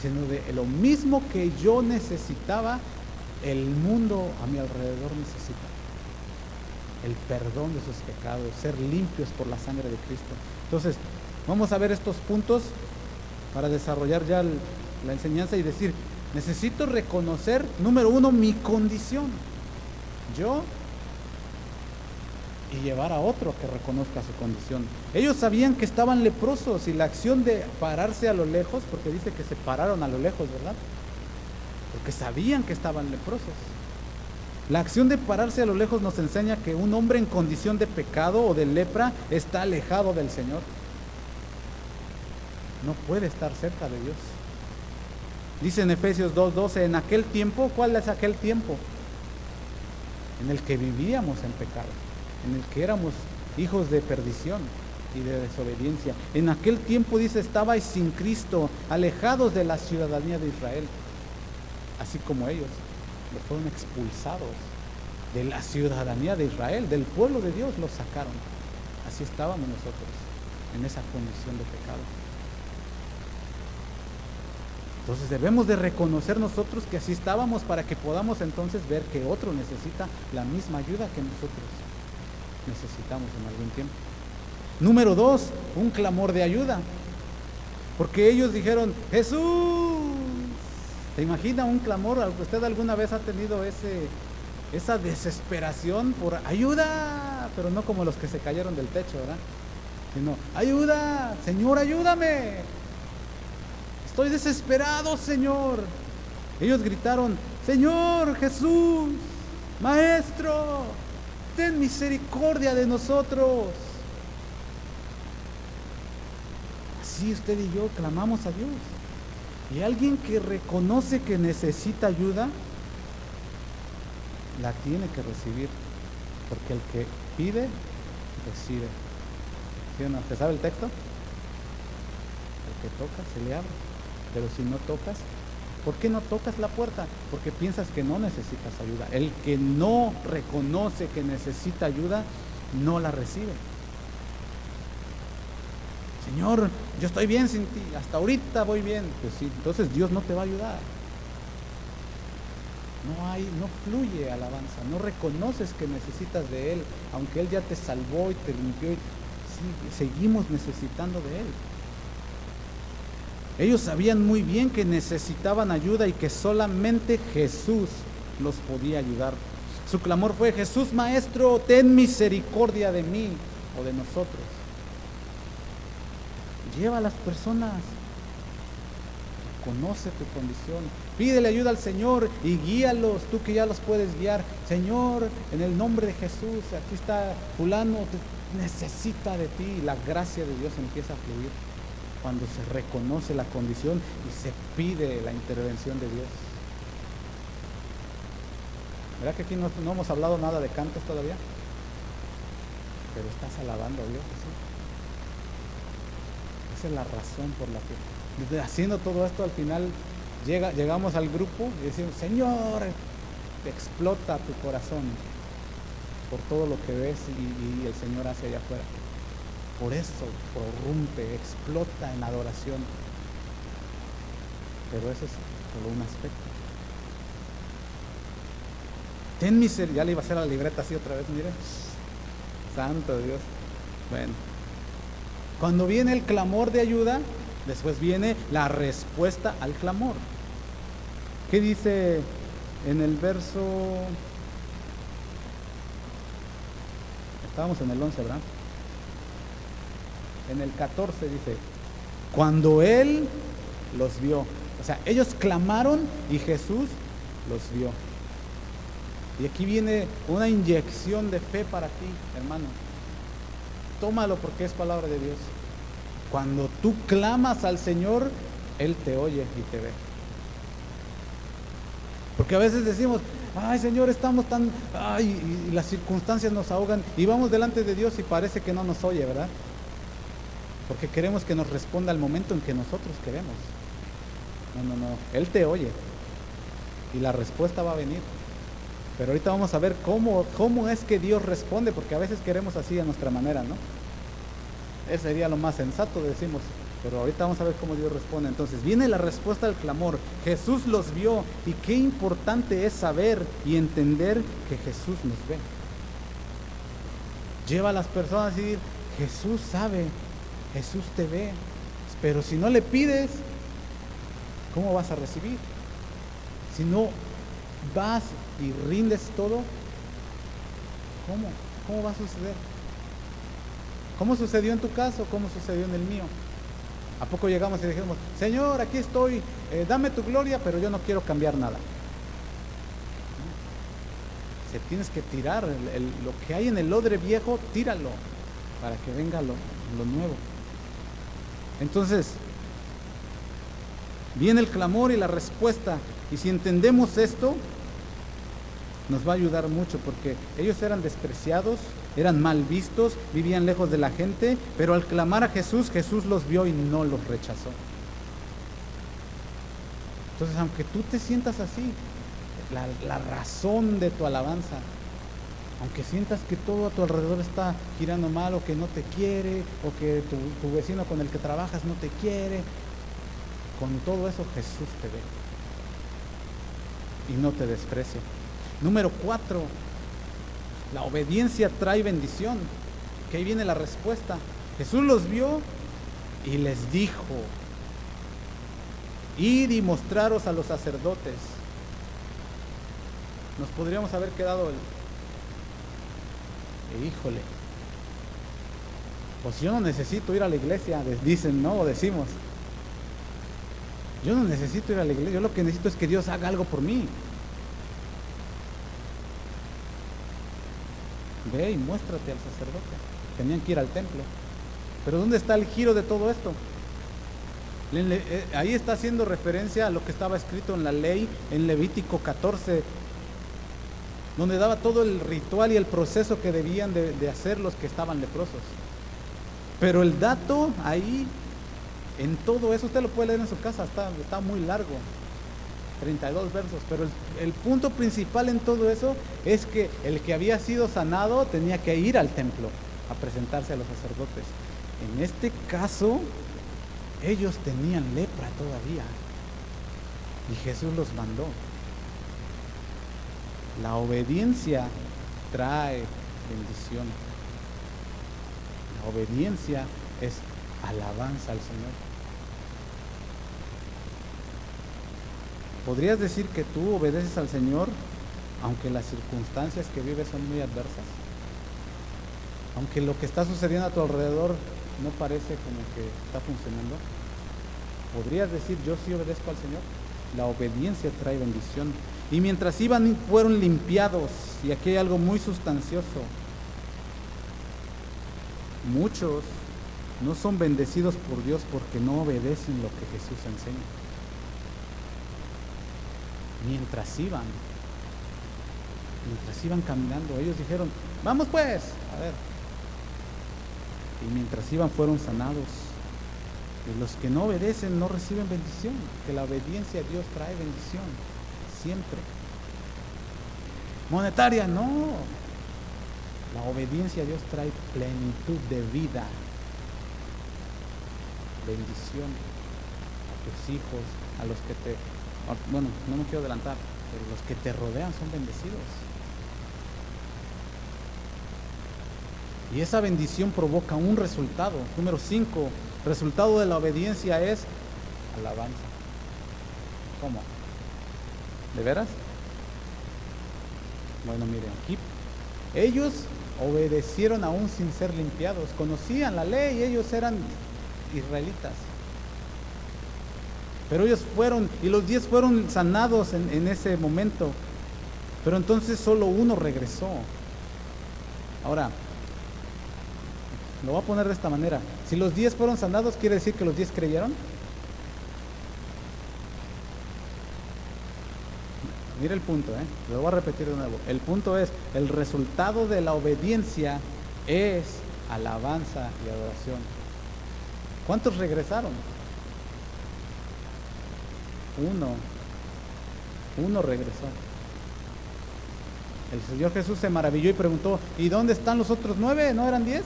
sino de lo mismo que yo necesitaba, el mundo a mi alrededor necesita el perdón de sus pecados, ser limpios por la sangre de Cristo. Entonces, vamos a ver estos puntos para desarrollar ya la enseñanza y decir, necesito reconocer, número uno, mi condición. Yo y llevar a otro que reconozca su condición. Ellos sabían que estaban leprosos y la acción de pararse a lo lejos, porque dice que se pararon a lo lejos, ¿verdad? Porque sabían que estaban leprosos. La acción de pararse a lo lejos nos enseña que un hombre en condición de pecado o de lepra está alejado del Señor. No puede estar cerca de Dios. Dice en Efesios 2.12, en aquel tiempo, ¿cuál es aquel tiempo? En el que vivíamos en pecado, en el que éramos hijos de perdición y de desobediencia. En aquel tiempo, dice, estabais sin Cristo, alejados de la ciudadanía de Israel, así como ellos los fueron expulsados de la ciudadanía de Israel, del pueblo de Dios, los sacaron. Así estábamos nosotros, en esa condición de pecado. Entonces debemos de reconocer nosotros que así estábamos para que podamos entonces ver que otro necesita la misma ayuda que nosotros necesitamos en algún tiempo. Número dos, un clamor de ayuda. Porque ellos dijeron, Jesús. ¿Te imagina un clamor? ¿Usted alguna vez ha tenido ese, esa desesperación por ayuda? Pero no como los que se cayeron del techo, ¿verdad? Sino, ayuda, Señor, ayúdame. Estoy desesperado, Señor. Ellos gritaron, Señor Jesús, Maestro, ten misericordia de nosotros. Así usted y yo clamamos a Dios. Y alguien que reconoce que necesita ayuda, la tiene que recibir. Porque el que pide, recibe. ¿Usted sabe el texto? El que toca, se le abre. Pero si no tocas, ¿por qué no tocas la puerta? Porque piensas que no necesitas ayuda. El que no reconoce que necesita ayuda, no la recibe. Señor, yo estoy bien sin ti, hasta ahorita voy bien. Pues sí, entonces Dios no te va a ayudar. No hay, no fluye alabanza, no reconoces que necesitas de Él, aunque Él ya te salvó y te limpió, y seguimos necesitando de Él. Ellos sabían muy bien que necesitaban ayuda y que solamente Jesús los podía ayudar. Su clamor fue, Jesús Maestro, ten misericordia de mí o de nosotros. Lleva a las personas. Conoce tu condición. Pídele ayuda al Señor y guíalos, tú que ya los puedes guiar. Señor, en el nombre de Jesús, aquí está fulano, necesita de ti. La gracia de Dios empieza a fluir cuando se reconoce la condición y se pide la intervención de Dios. ¿Verdad que aquí no, hemos hablado nada de cantos todavía? Pero estás alabando a Dios. Esa es la razón por la que, haciendo todo esto, al final llega, llegamos al grupo y decimos, Señor, explota tu corazón por todo lo que ves y el Señor hace allá afuera. Por eso prorrumpe, explota en adoración. Pero ese es solo un aspecto. Ten misericordia. Ya le iba a hacer la libreta así otra vez, mire. Santo Dios. Bueno. Cuando viene el clamor de ayuda, después viene la respuesta al clamor. ¿Qué dice en el verso... Estábamos en el 11, ¿verdad? En el 14 dice, cuando Él los vio. O sea, ellos clamaron y Jesús los vio. Y aquí viene una inyección de fe para ti, hermano. Tómalo porque es palabra de Dios. Cuando tú clamas al Señor, Él te oye y te ve. Porque a veces decimos, ay Señor, estamos tan, ay, y las circunstancias nos ahogan y vamos delante de Dios y parece que no nos oye, ¿verdad? Porque queremos que nos responda al momento en que nosotros queremos. No, no, no. Él te oye. Y la respuesta va a venir. Pero ahorita vamos a ver cómo, cómo es que Dios responde, porque a veces queremos así a nuestra manera, ¿no? Ese sería lo más sensato, decimos. Pero ahorita vamos a ver cómo Dios responde. Entonces viene la respuesta al clamor. Jesús los vio y qué importante es saber y entender que Jesús nos ve. Lleva a las personas a decir, Jesús sabe Jesús te ve. Pero si no le pides, ¿cómo vas a recibir? Si no vas y rindes todo, ¿cómo? ¿Cómo va a suceder? ¿Cómo sucedió en tu caso? ¿Cómo sucedió en el mío? ¿A poco llegamos y dijimos, Señor, aquí estoy, eh, dame tu gloria, pero yo no quiero cambiar nada? Se tienes que tirar lo que hay en el odre viejo, tíralo para que venga lo nuevo. Entonces, viene el clamor y la respuesta. Y si entendemos esto, nos va a ayudar mucho porque ellos eran despreciados, eran mal vistos, vivían lejos de la gente, pero al clamar a Jesús, Jesús los vio y no los rechazó. Entonces, aunque tú te sientas así, la, razón de tu alabanza. Aunque sientas que todo a tu alrededor está girando mal o que no te quiere o que tu, vecino con el que trabajas no te quiere, con todo eso Jesús te ve y no te desprecia. Número cuatro, la obediencia trae bendición. Que ahí viene la respuesta. Jesús los vio y les dijo, id y mostraros a los sacerdotes. Nos podríamos haber quedado el... E híjole, pues yo no necesito ir a la iglesia, dicen, ¿no? O decimos. Yo no necesito ir a la iglesia, yo lo que necesito es que Dios haga algo por mí. Ve y muéstrate al sacerdote. Tenían que ir al templo. Pero ¿dónde está el giro de todo esto? Eh, ahí está haciendo referencia a lo que estaba escrito en la ley en Levítico 14, donde daba todo el ritual y el proceso que debían de, hacer los que estaban leprosos. Pero el dato ahí, en todo eso, usted lo puede leer en su casa, está, está muy largo. 32 versos, pero el, el, punto principal en todo eso es que el que había sido sanado tenía que ir al templo a presentarse a los sacerdotes. En este caso, ellos tenían lepra todavía y Jesús los mandó. La obediencia trae bendición. La obediencia es alabanza al Señor. Podrías decir que tú obedeces al Señor aunque las circunstancias que vives son muy adversas. Aunque lo que está sucediendo a tu alrededor no parece como que está funcionando. ¿Podrías decir yo sí obedezco al Señor? La obediencia trae bendición. Y mientras iban fueron limpiados, y aquí hay algo muy sustancioso. Muchos no son bendecidos por Dios porque no obedecen lo que Jesús enseña mientras iban, mientras iban caminando, ellos dijeron, vamos pues, a ver. Y mientras iban fueron sanados. Y los que no obedecen no reciben bendición, que la obediencia a Dios trae bendición, siempre. Monetaria, no. La obediencia a Dios trae plenitud de vida, bendición a tus hijos, a los que te bueno, no me quiero adelantar, pero los que te rodean son bendecidos. Y esa bendición provoca un resultado. Número 5, resultado de la obediencia es alabanza. ¿Cómo? ¿De veras? Bueno, miren, aquí ellos obedecieron aún sin ser limpiados, conocían la ley, ellos eran israelitas. Pero ellos fueron, y los diez fueron sanados en, ese momento. Pero entonces solo uno regresó. Ahora, lo voy a poner de esta manera. Si los diez fueron sanados, ¿quiere decir que los diez creyeron? Mira el punto, ¿eh? lo voy a repetir de nuevo. El punto es, el resultado de la obediencia es alabanza y adoración. ¿Cuántos regresaron? Uno. Uno regresó. El Señor Jesús se maravilló y preguntó, ¿y dónde están los otros nueve? ¿No eran diez?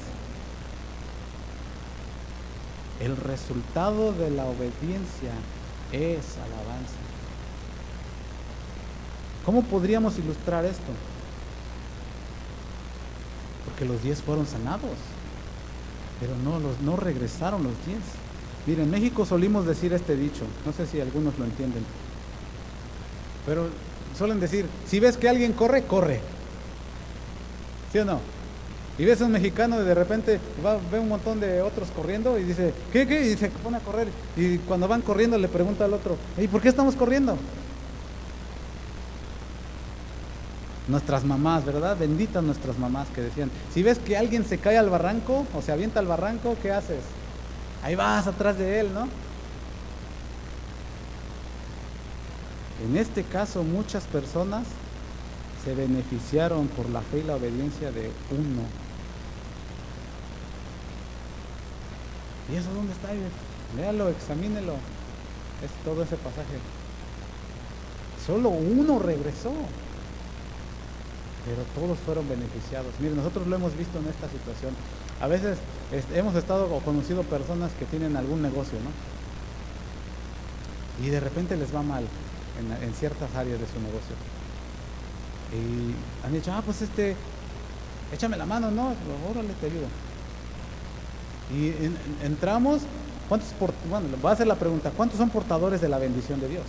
El resultado de la obediencia es alabanza. ¿Cómo podríamos ilustrar esto? Porque los diez fueron sanados, pero no, los, no regresaron los diez. Miren, en México solimos decir este dicho, no sé si algunos lo entienden, pero suelen decir, si ves que alguien corre, corre. ¿Sí o no? Y ves a un mexicano y de repente va, ve un montón de otros corriendo y dice, ¿qué, qué? Y se pone a correr. Y cuando van corriendo le pregunta al otro, ¿y por qué estamos corriendo? Nuestras mamás, ¿verdad? Benditas nuestras mamás que decían, si ves que alguien se cae al barranco o se avienta al barranco, ¿qué haces? Ahí vas atrás de él, ¿no? En este caso muchas personas se beneficiaron por la fe y la obediencia de uno. ¿Y eso dónde está? Léalo, examínelo. Es todo ese pasaje. solo uno regresó. Pero todos fueron beneficiados. Miren, nosotros lo hemos visto en esta situación. A veces hemos estado o conocido personas que tienen algún negocio, ¿no? Y de repente les va mal en, ciertas áreas de su negocio. Y han dicho, ah, pues este, échame la mano, ¿no? Órale, te ayudo. Y entramos, ¿cuántos bueno, voy a hacer la pregunta, ¿cuántos son portadores de la bendición de Dios?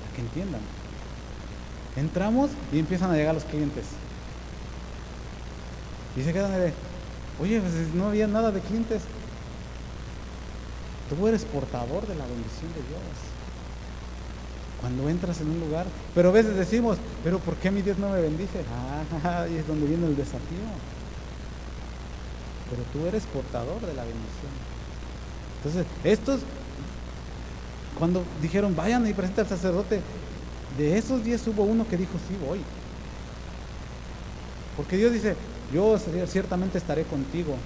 Para que entiendan. Entramos y empiezan a llegar los clientes. Y se quedan de, oye, pues no había nada de clientes. Tú eres portador de la bendición de Dios. Cuando entras en un lugar, pero a veces decimos, pero ¿por qué mi Dios no me bendice? Ah, ahí es donde viene el desafío. Pero tú eres portador de la bendición. Entonces, estos, cuando dijeron, vayan y presenten al sacerdote, de esos diez hubo uno que dijo, sí, voy. Porque Dios dice, yo ciertamente estaré contigo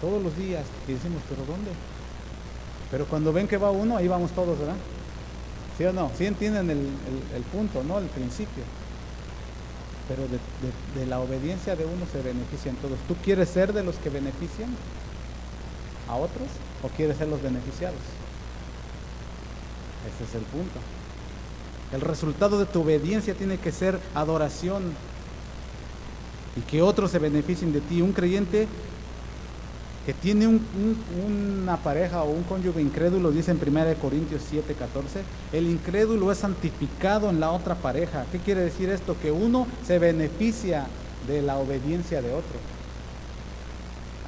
todos los días. Y decimos, pero ¿dónde? Pero cuando ven que va uno, ahí vamos todos, ¿verdad? ¿Sí o no? Sí entienden el, punto, ¿no? El principio. Pero de, la obediencia de uno se benefician todos. ¿Tú quieres ser de los que benefician a otros o quieres ser los beneficiados? Ese es el punto. El resultado de tu obediencia tiene que ser adoración y que otros se beneficien de ti. Un creyente que tiene una pareja o un cónyuge incrédulo, dice en 1 Corintios 7, 14, el incrédulo es santificado en la otra pareja. ¿Qué quiere decir esto? Que uno se beneficia de la obediencia de otro.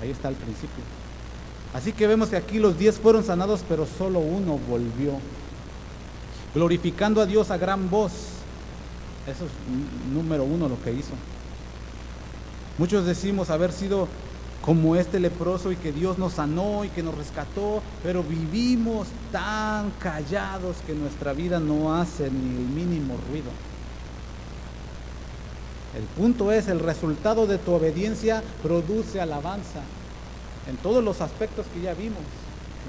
Ahí está el principio. Así que vemos que aquí los diez fueron sanados, pero solo uno volvió. Glorificando a Dios a gran voz. Eso es número uno lo que hizo. Muchos decimos haber sido como este leproso y que Dios nos sanó y que nos rescató, pero vivimos tan callados que nuestra vida no hace ni el mínimo ruido. El punto es, el resultado de tu obediencia produce alabanza en todos los aspectos que ya vimos.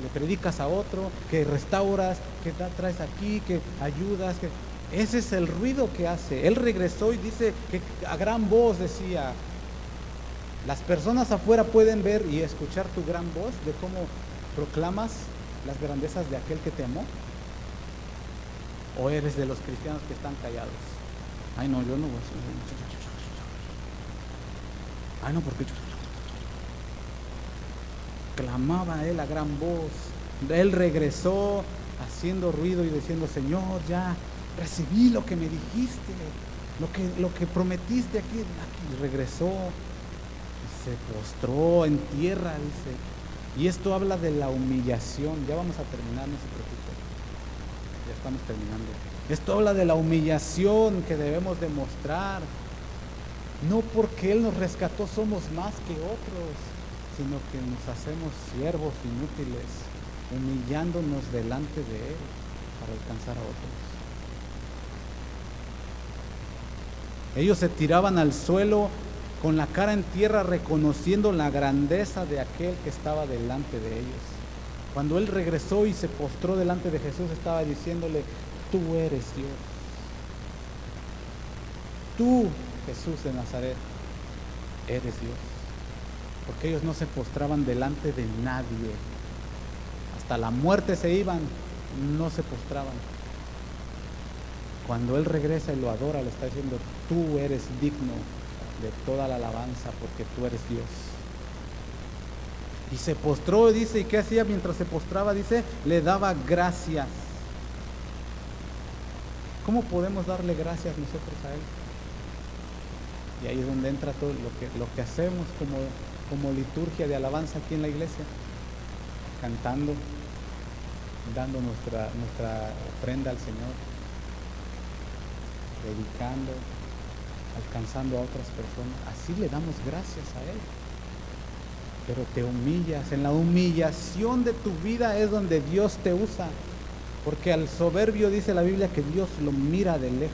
Le predicas a otro, que restauras, que traes aquí, que ayudas, que... Ese es el ruido que hace. Él regresó y dice que a gran voz decía, las personas afuera pueden ver y escuchar tu gran voz de cómo proclamas las grandezas de aquel que te amó. ¿O eres de los cristianos que están callados? Ay, no, yo no voy a Ay, no, porque clamaba él a gran voz. Él regresó haciendo ruido y diciendo, Señor, ya recibí lo que me dijiste, lo que, lo que prometiste aquí, aquí. Regresó se postró en tierra, dice. Y esto habla de la humillación. Ya vamos a terminar, no se preocupe. Ya estamos terminando. Esto habla de la humillación que debemos demostrar. No porque Él nos rescató somos más que otros, sino que nos hacemos siervos inútiles, humillándonos delante de Él para alcanzar a otros. Ellos se tiraban al suelo con la cara en tierra reconociendo la grandeza de aquel que estaba delante de ellos. Cuando él regresó y se postró delante de Jesús, estaba diciéndole, tú eres Dios. Tú, Jesús de Nazaret, eres Dios. Porque ellos no se postraban delante de nadie. Hasta la muerte se iban, no se postraban. Cuando Él regresa y lo adora, le está diciendo, tú eres digno de toda la alabanza porque tú eres Dios. Y se postró, dice, ¿y qué hacía mientras se postraba? Dice, le daba gracias. ¿Cómo podemos darle gracias nosotros a Él? Y ahí es donde entra todo lo que, hacemos como, como liturgia de alabanza aquí en la iglesia, cantando, dando nuestra, nuestra ofrenda al Señor, dedicando, alcanzando a otras personas. Así le damos gracias a Él. Pero te humillas. En la humillación de tu vida es donde Dios te usa. Porque al soberbio dice la Biblia que Dios lo mira de lejos.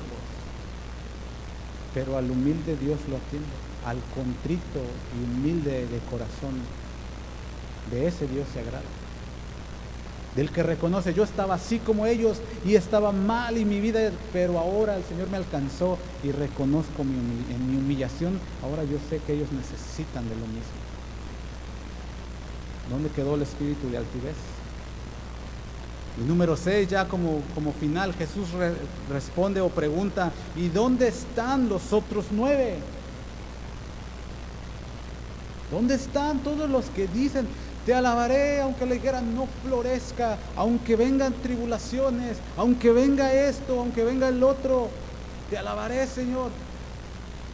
Pero al humilde Dios lo atiende. Al contrito y humilde de corazón. De ese Dios se agrada. del que reconoce, yo estaba así como ellos y estaba mal y mi vida, pero ahora el Señor me alcanzó y reconozco en mi humillación, ahora yo sé que ellos necesitan de lo mismo. ¿Dónde quedó el espíritu de altivez? Y número 6, ya como, como final, Jesús responde o pregunta, ¿y dónde están los otros nueve? ¿Dónde están todos los que dicen, te alabaré aunque la higuera no florezca, aunque vengan tribulaciones, aunque venga esto, aunque venga el otro. Te alabaré, Señor.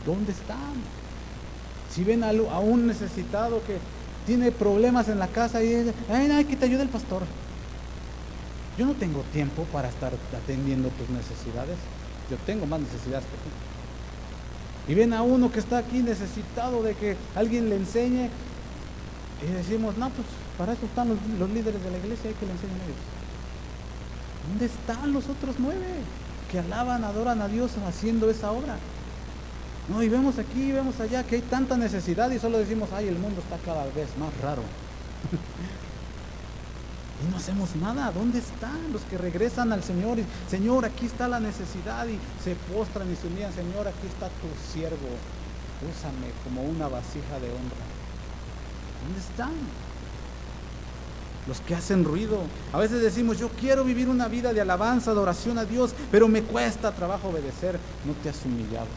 ¿Dónde están? Si ven a, un necesitado que tiene problemas en la casa y dice, ay, ay, que te ayude el pastor. Yo no tengo tiempo para estar atendiendo tus necesidades. Yo tengo más necesidades que tú. Y ven a uno que está aquí necesitado de que alguien le enseñe y decimos, no, pues para eso están los, líderes de la iglesia, hay que le enseñen a ellos. ¿Dónde están los otros nueve que alaban, adoran a Dios haciendo esa obra? No, y vemos aquí, vemos allá que hay tanta necesidad y solo decimos, ay, el mundo está cada vez más raro. y no hacemos nada. ¿Dónde están los que regresan al Señor? Y, Señor, aquí está la necesidad y se postran y se unían. Señor, aquí está tu siervo. Úsame como una vasija de honra. ¿Dónde están? Los que hacen ruido. A veces decimos, yo quiero vivir una vida de alabanza, de oración a Dios, pero me cuesta trabajo obedecer. No te has humillado.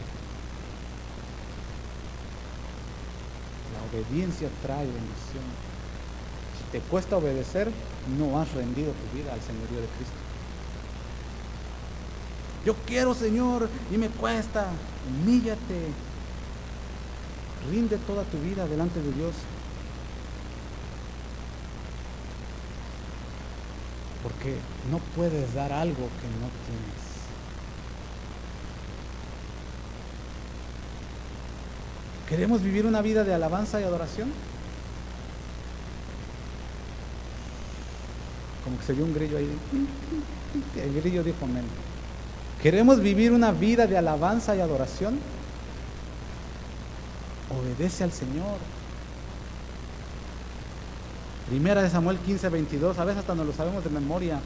La obediencia trae bendición. Te cuesta obedecer, no has rendido tu vida al señorío de Cristo. Yo quiero, Señor, y me cuesta. Humíllate. Rinde toda tu vida delante de Dios. porque no puedes dar algo que no tienes. ¿Queremos vivir una vida de alabanza y adoración? Como que se vio un grillo ahí. El grillo dijo amén. ¿Queremos vivir una vida de alabanza y adoración? Obedece al Señor. Primera de Samuel 15, 22, a veces hasta no lo sabemos de memoria.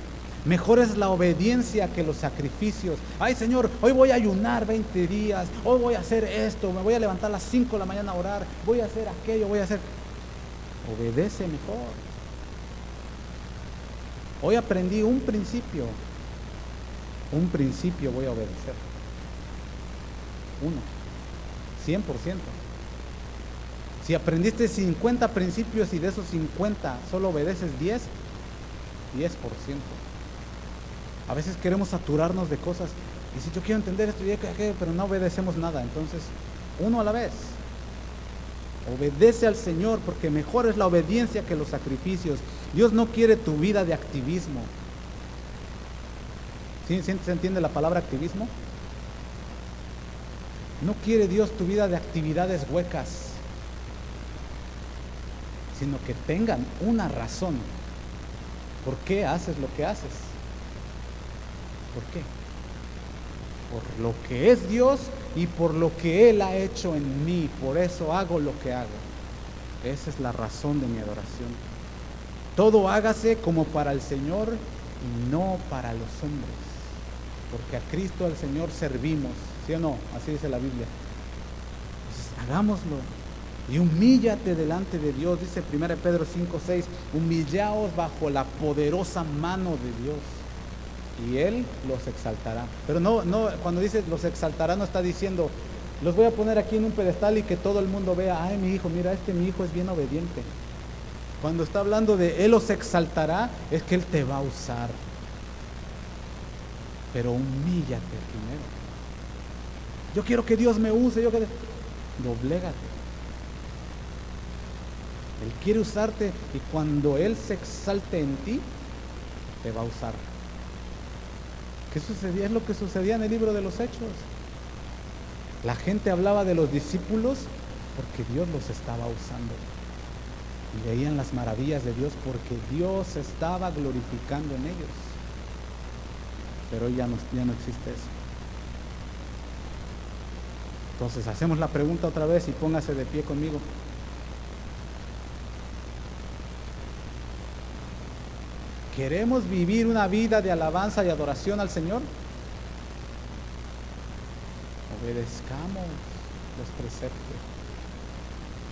Mejor es la obediencia que los sacrificios. Ay Señor, hoy voy a ayunar 20 días, hoy voy a hacer esto, me voy a levantar a las 5 de la mañana a orar, voy a hacer aquello, voy a hacer... Obedece mejor. Hoy aprendí un principio. Un principio voy a obedecer. Uno. 100%. Si aprendiste 50 principios y de esos 50 solo obedeces 10, 10%. A veces queremos saturarnos de cosas y si yo quiero entender esto pero no obedecemos nada. Entonces, uno a la vez. Obedece al Señor porque mejor es la obediencia que los sacrificios. Dios no quiere tu vida de activismo. ¿Se entiende la palabra activismo? No quiere Dios tu vida de actividades huecas sino que tengan una razón. ¿Por qué haces lo que haces? ¿Por qué? Por lo que es Dios y por lo que Él ha hecho en mí. Por eso hago lo que hago. Esa es la razón de mi adoración. Todo hágase como para el Señor y no para los hombres. Porque a Cristo al Señor servimos. ¿Sí o no? Así dice la Biblia. Hagámoslo y humíllate delante de Dios, dice 1 Pedro 5, 6, humillaos bajo la poderosa mano de Dios y Él los exaltará. Pero no, no, cuando dice los exaltará no está diciendo, los voy a poner aquí en un pedestal y que todo el mundo vea, ay mi hijo, mira, este mi hijo es bien obediente. Cuando está hablando de Él los exaltará, es que Él te va a usar. Pero humíllate primero. Yo quiero que Dios me use, yo quiero... Doblégate. Él quiere usarte y cuando Él se exalte en ti, te va a usar. ¿Qué sucedía? Es lo que sucedía en el libro de los Hechos. La gente hablaba de los discípulos porque Dios los estaba usando. Y veían las maravillas de Dios porque Dios estaba glorificando en ellos. Pero hoy ya no, ya no existe eso. Entonces hacemos la pregunta otra vez y póngase de pie conmigo. ¿Queremos vivir una vida de alabanza y adoración al Señor? Obedezcamos los preceptos,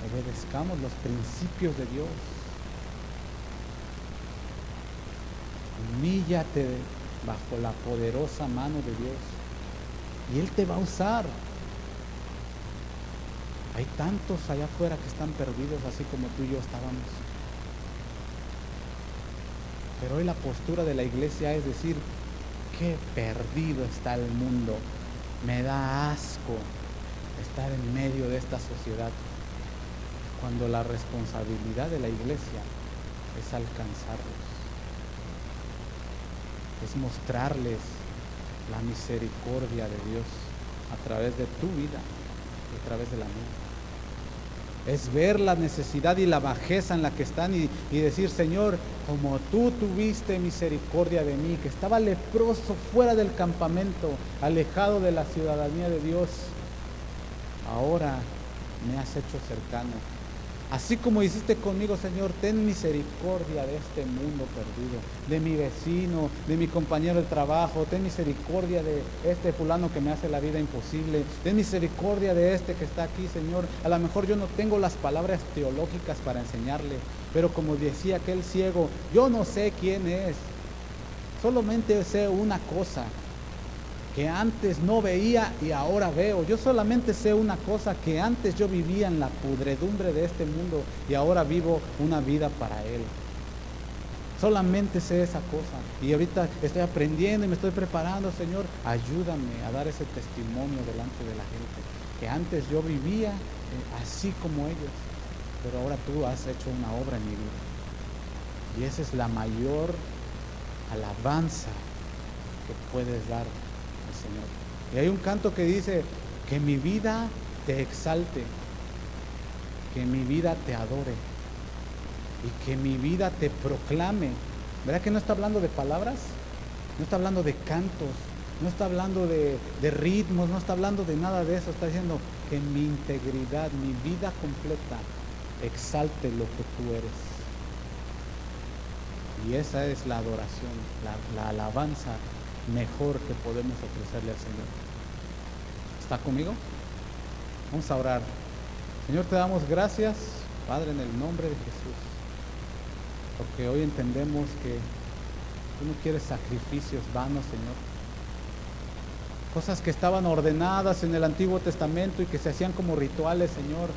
obedezcamos los principios de Dios. Humíllate bajo la poderosa mano de Dios y Él te va a usar. Hay tantos allá afuera que están perdidos, así como tú y yo estábamos. Pero hoy la postura de la iglesia es decir, qué perdido está el mundo. Me da asco estar en medio de esta sociedad cuando la responsabilidad de la iglesia es alcanzarlos, es mostrarles la misericordia de Dios a través de tu vida y a través de la mía es ver la necesidad y la bajeza en la que están y, decir, Señor, como tú tuviste misericordia de mí, que estaba leproso fuera del campamento, alejado de la ciudadanía de Dios, ahora me has hecho cercano Así como hiciste conmigo, Señor, ten misericordia de este mundo perdido, de mi vecino, de mi compañero de trabajo, ten misericordia de este fulano que me hace la vida imposible, ten misericordia de este que está aquí, Señor. A lo mejor yo no tengo las palabras teológicas para enseñarle, pero como decía aquel ciego, yo no sé quién es, solamente sé una cosa, que antes no veía y ahora veo. Yo solamente sé una cosa, que antes yo vivía en la pudredumbre de este mundo y ahora vivo una vida para Él. Solamente sé esa cosa. Y ahorita estoy aprendiendo y me estoy preparando, Señor. Ayúdame a dar ese testimonio delante de la gente. Que antes yo vivía eh, así como ellos. Pero ahora tú has hecho una obra en mi vida. Y esa es la mayor alabanza que puedes dar Señor. Y hay un canto que dice, que mi vida te exalte, que mi vida te adore y que mi vida te proclame. ¿Verdad que no está hablando de palabras? No está hablando de cantos, no está hablando de, de, ritmos, no está hablando de nada de eso. Está diciendo que mi integridad, mi vida completa, exalte lo que tú eres. Y esa es la adoración, la, la alabanza mejor que podemos ofrecerle al Señor. ¿Está conmigo? Vamos a orar. Señor, te damos gracias, Padre, en el nombre de Jesús, porque hoy entendemos que tú no quieres sacrificios vanos, Señor. Cosas que estaban ordenadas en el Antiguo Testamento y que se hacían como rituales, Señor,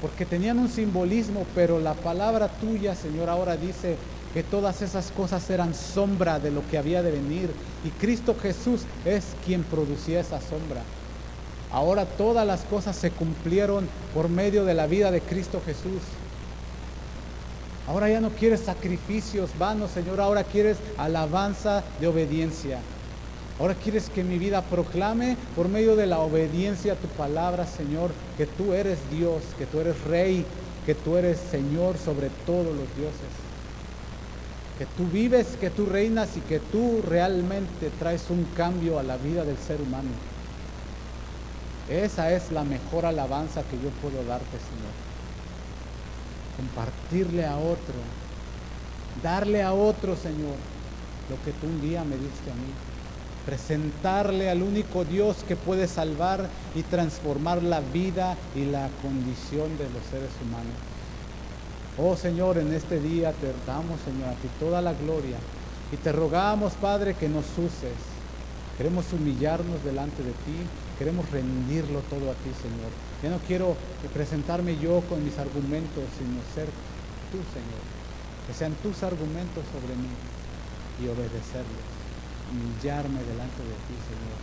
porque tenían un simbolismo, pero la palabra tuya, Señor, ahora dice, que todas esas cosas eran sombra de lo que había de venir y Cristo Jesús es quien producía esa sombra. Ahora todas las cosas se cumplieron por medio de la vida de Cristo Jesús. Ahora ya no quieres sacrificios vanos, Señor, ahora quieres alabanza de obediencia. Ahora quieres que mi vida proclame por medio de la obediencia a tu palabra, Señor, que tú eres Dios, que tú eres Rey, que tú eres Señor sobre todos los dioses que tú vives, que tú reinas y que tú realmente traes un cambio a la vida del ser humano. Esa es la mejor alabanza que yo puedo darte, Señor. Compartirle a otro, darle a otro, Señor, lo que tú un día me diste a mí. Presentarle al único Dios que puede salvar y transformar la vida y la condición de los seres humanos. Oh Señor, en este día te damos, Señor, a ti toda la gloria. Y te rogamos, Padre, que nos uses. Queremos humillarnos delante de ti. Queremos rendirlo todo a ti, Señor. Ya no quiero presentarme yo con mis argumentos, sino ser tú, Señor. Que sean tus argumentos sobre mí y obedecerlos. Humillarme delante de ti, Señor.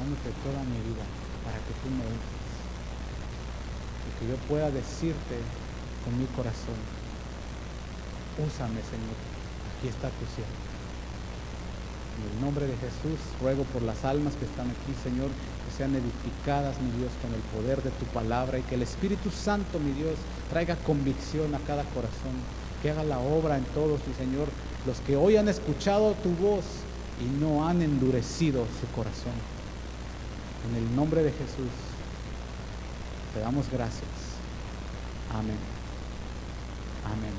Dándote toda mi vida para que tú me uses. Y que yo pueda decirte mi corazón. Úsame, Señor. Aquí está tu siervo. En el nombre de Jesús, ruego por las almas que están aquí, Señor, que sean edificadas, mi Dios, con el poder de tu palabra y que el Espíritu Santo, mi Dios, traiga convicción a cada corazón, que haga la obra en todos, mi Señor, los que hoy han escuchado tu voz y no han endurecido su corazón. En el nombre de Jesús, te damos gracias. Amén. Amén,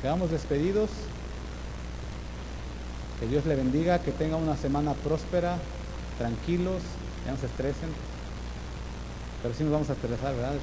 Quedamos despedidos. Que Dios le bendiga, que tenga una semana próspera, tranquilos, ya no se estresen. Pero sí nos vamos a estresar, ¿verdad?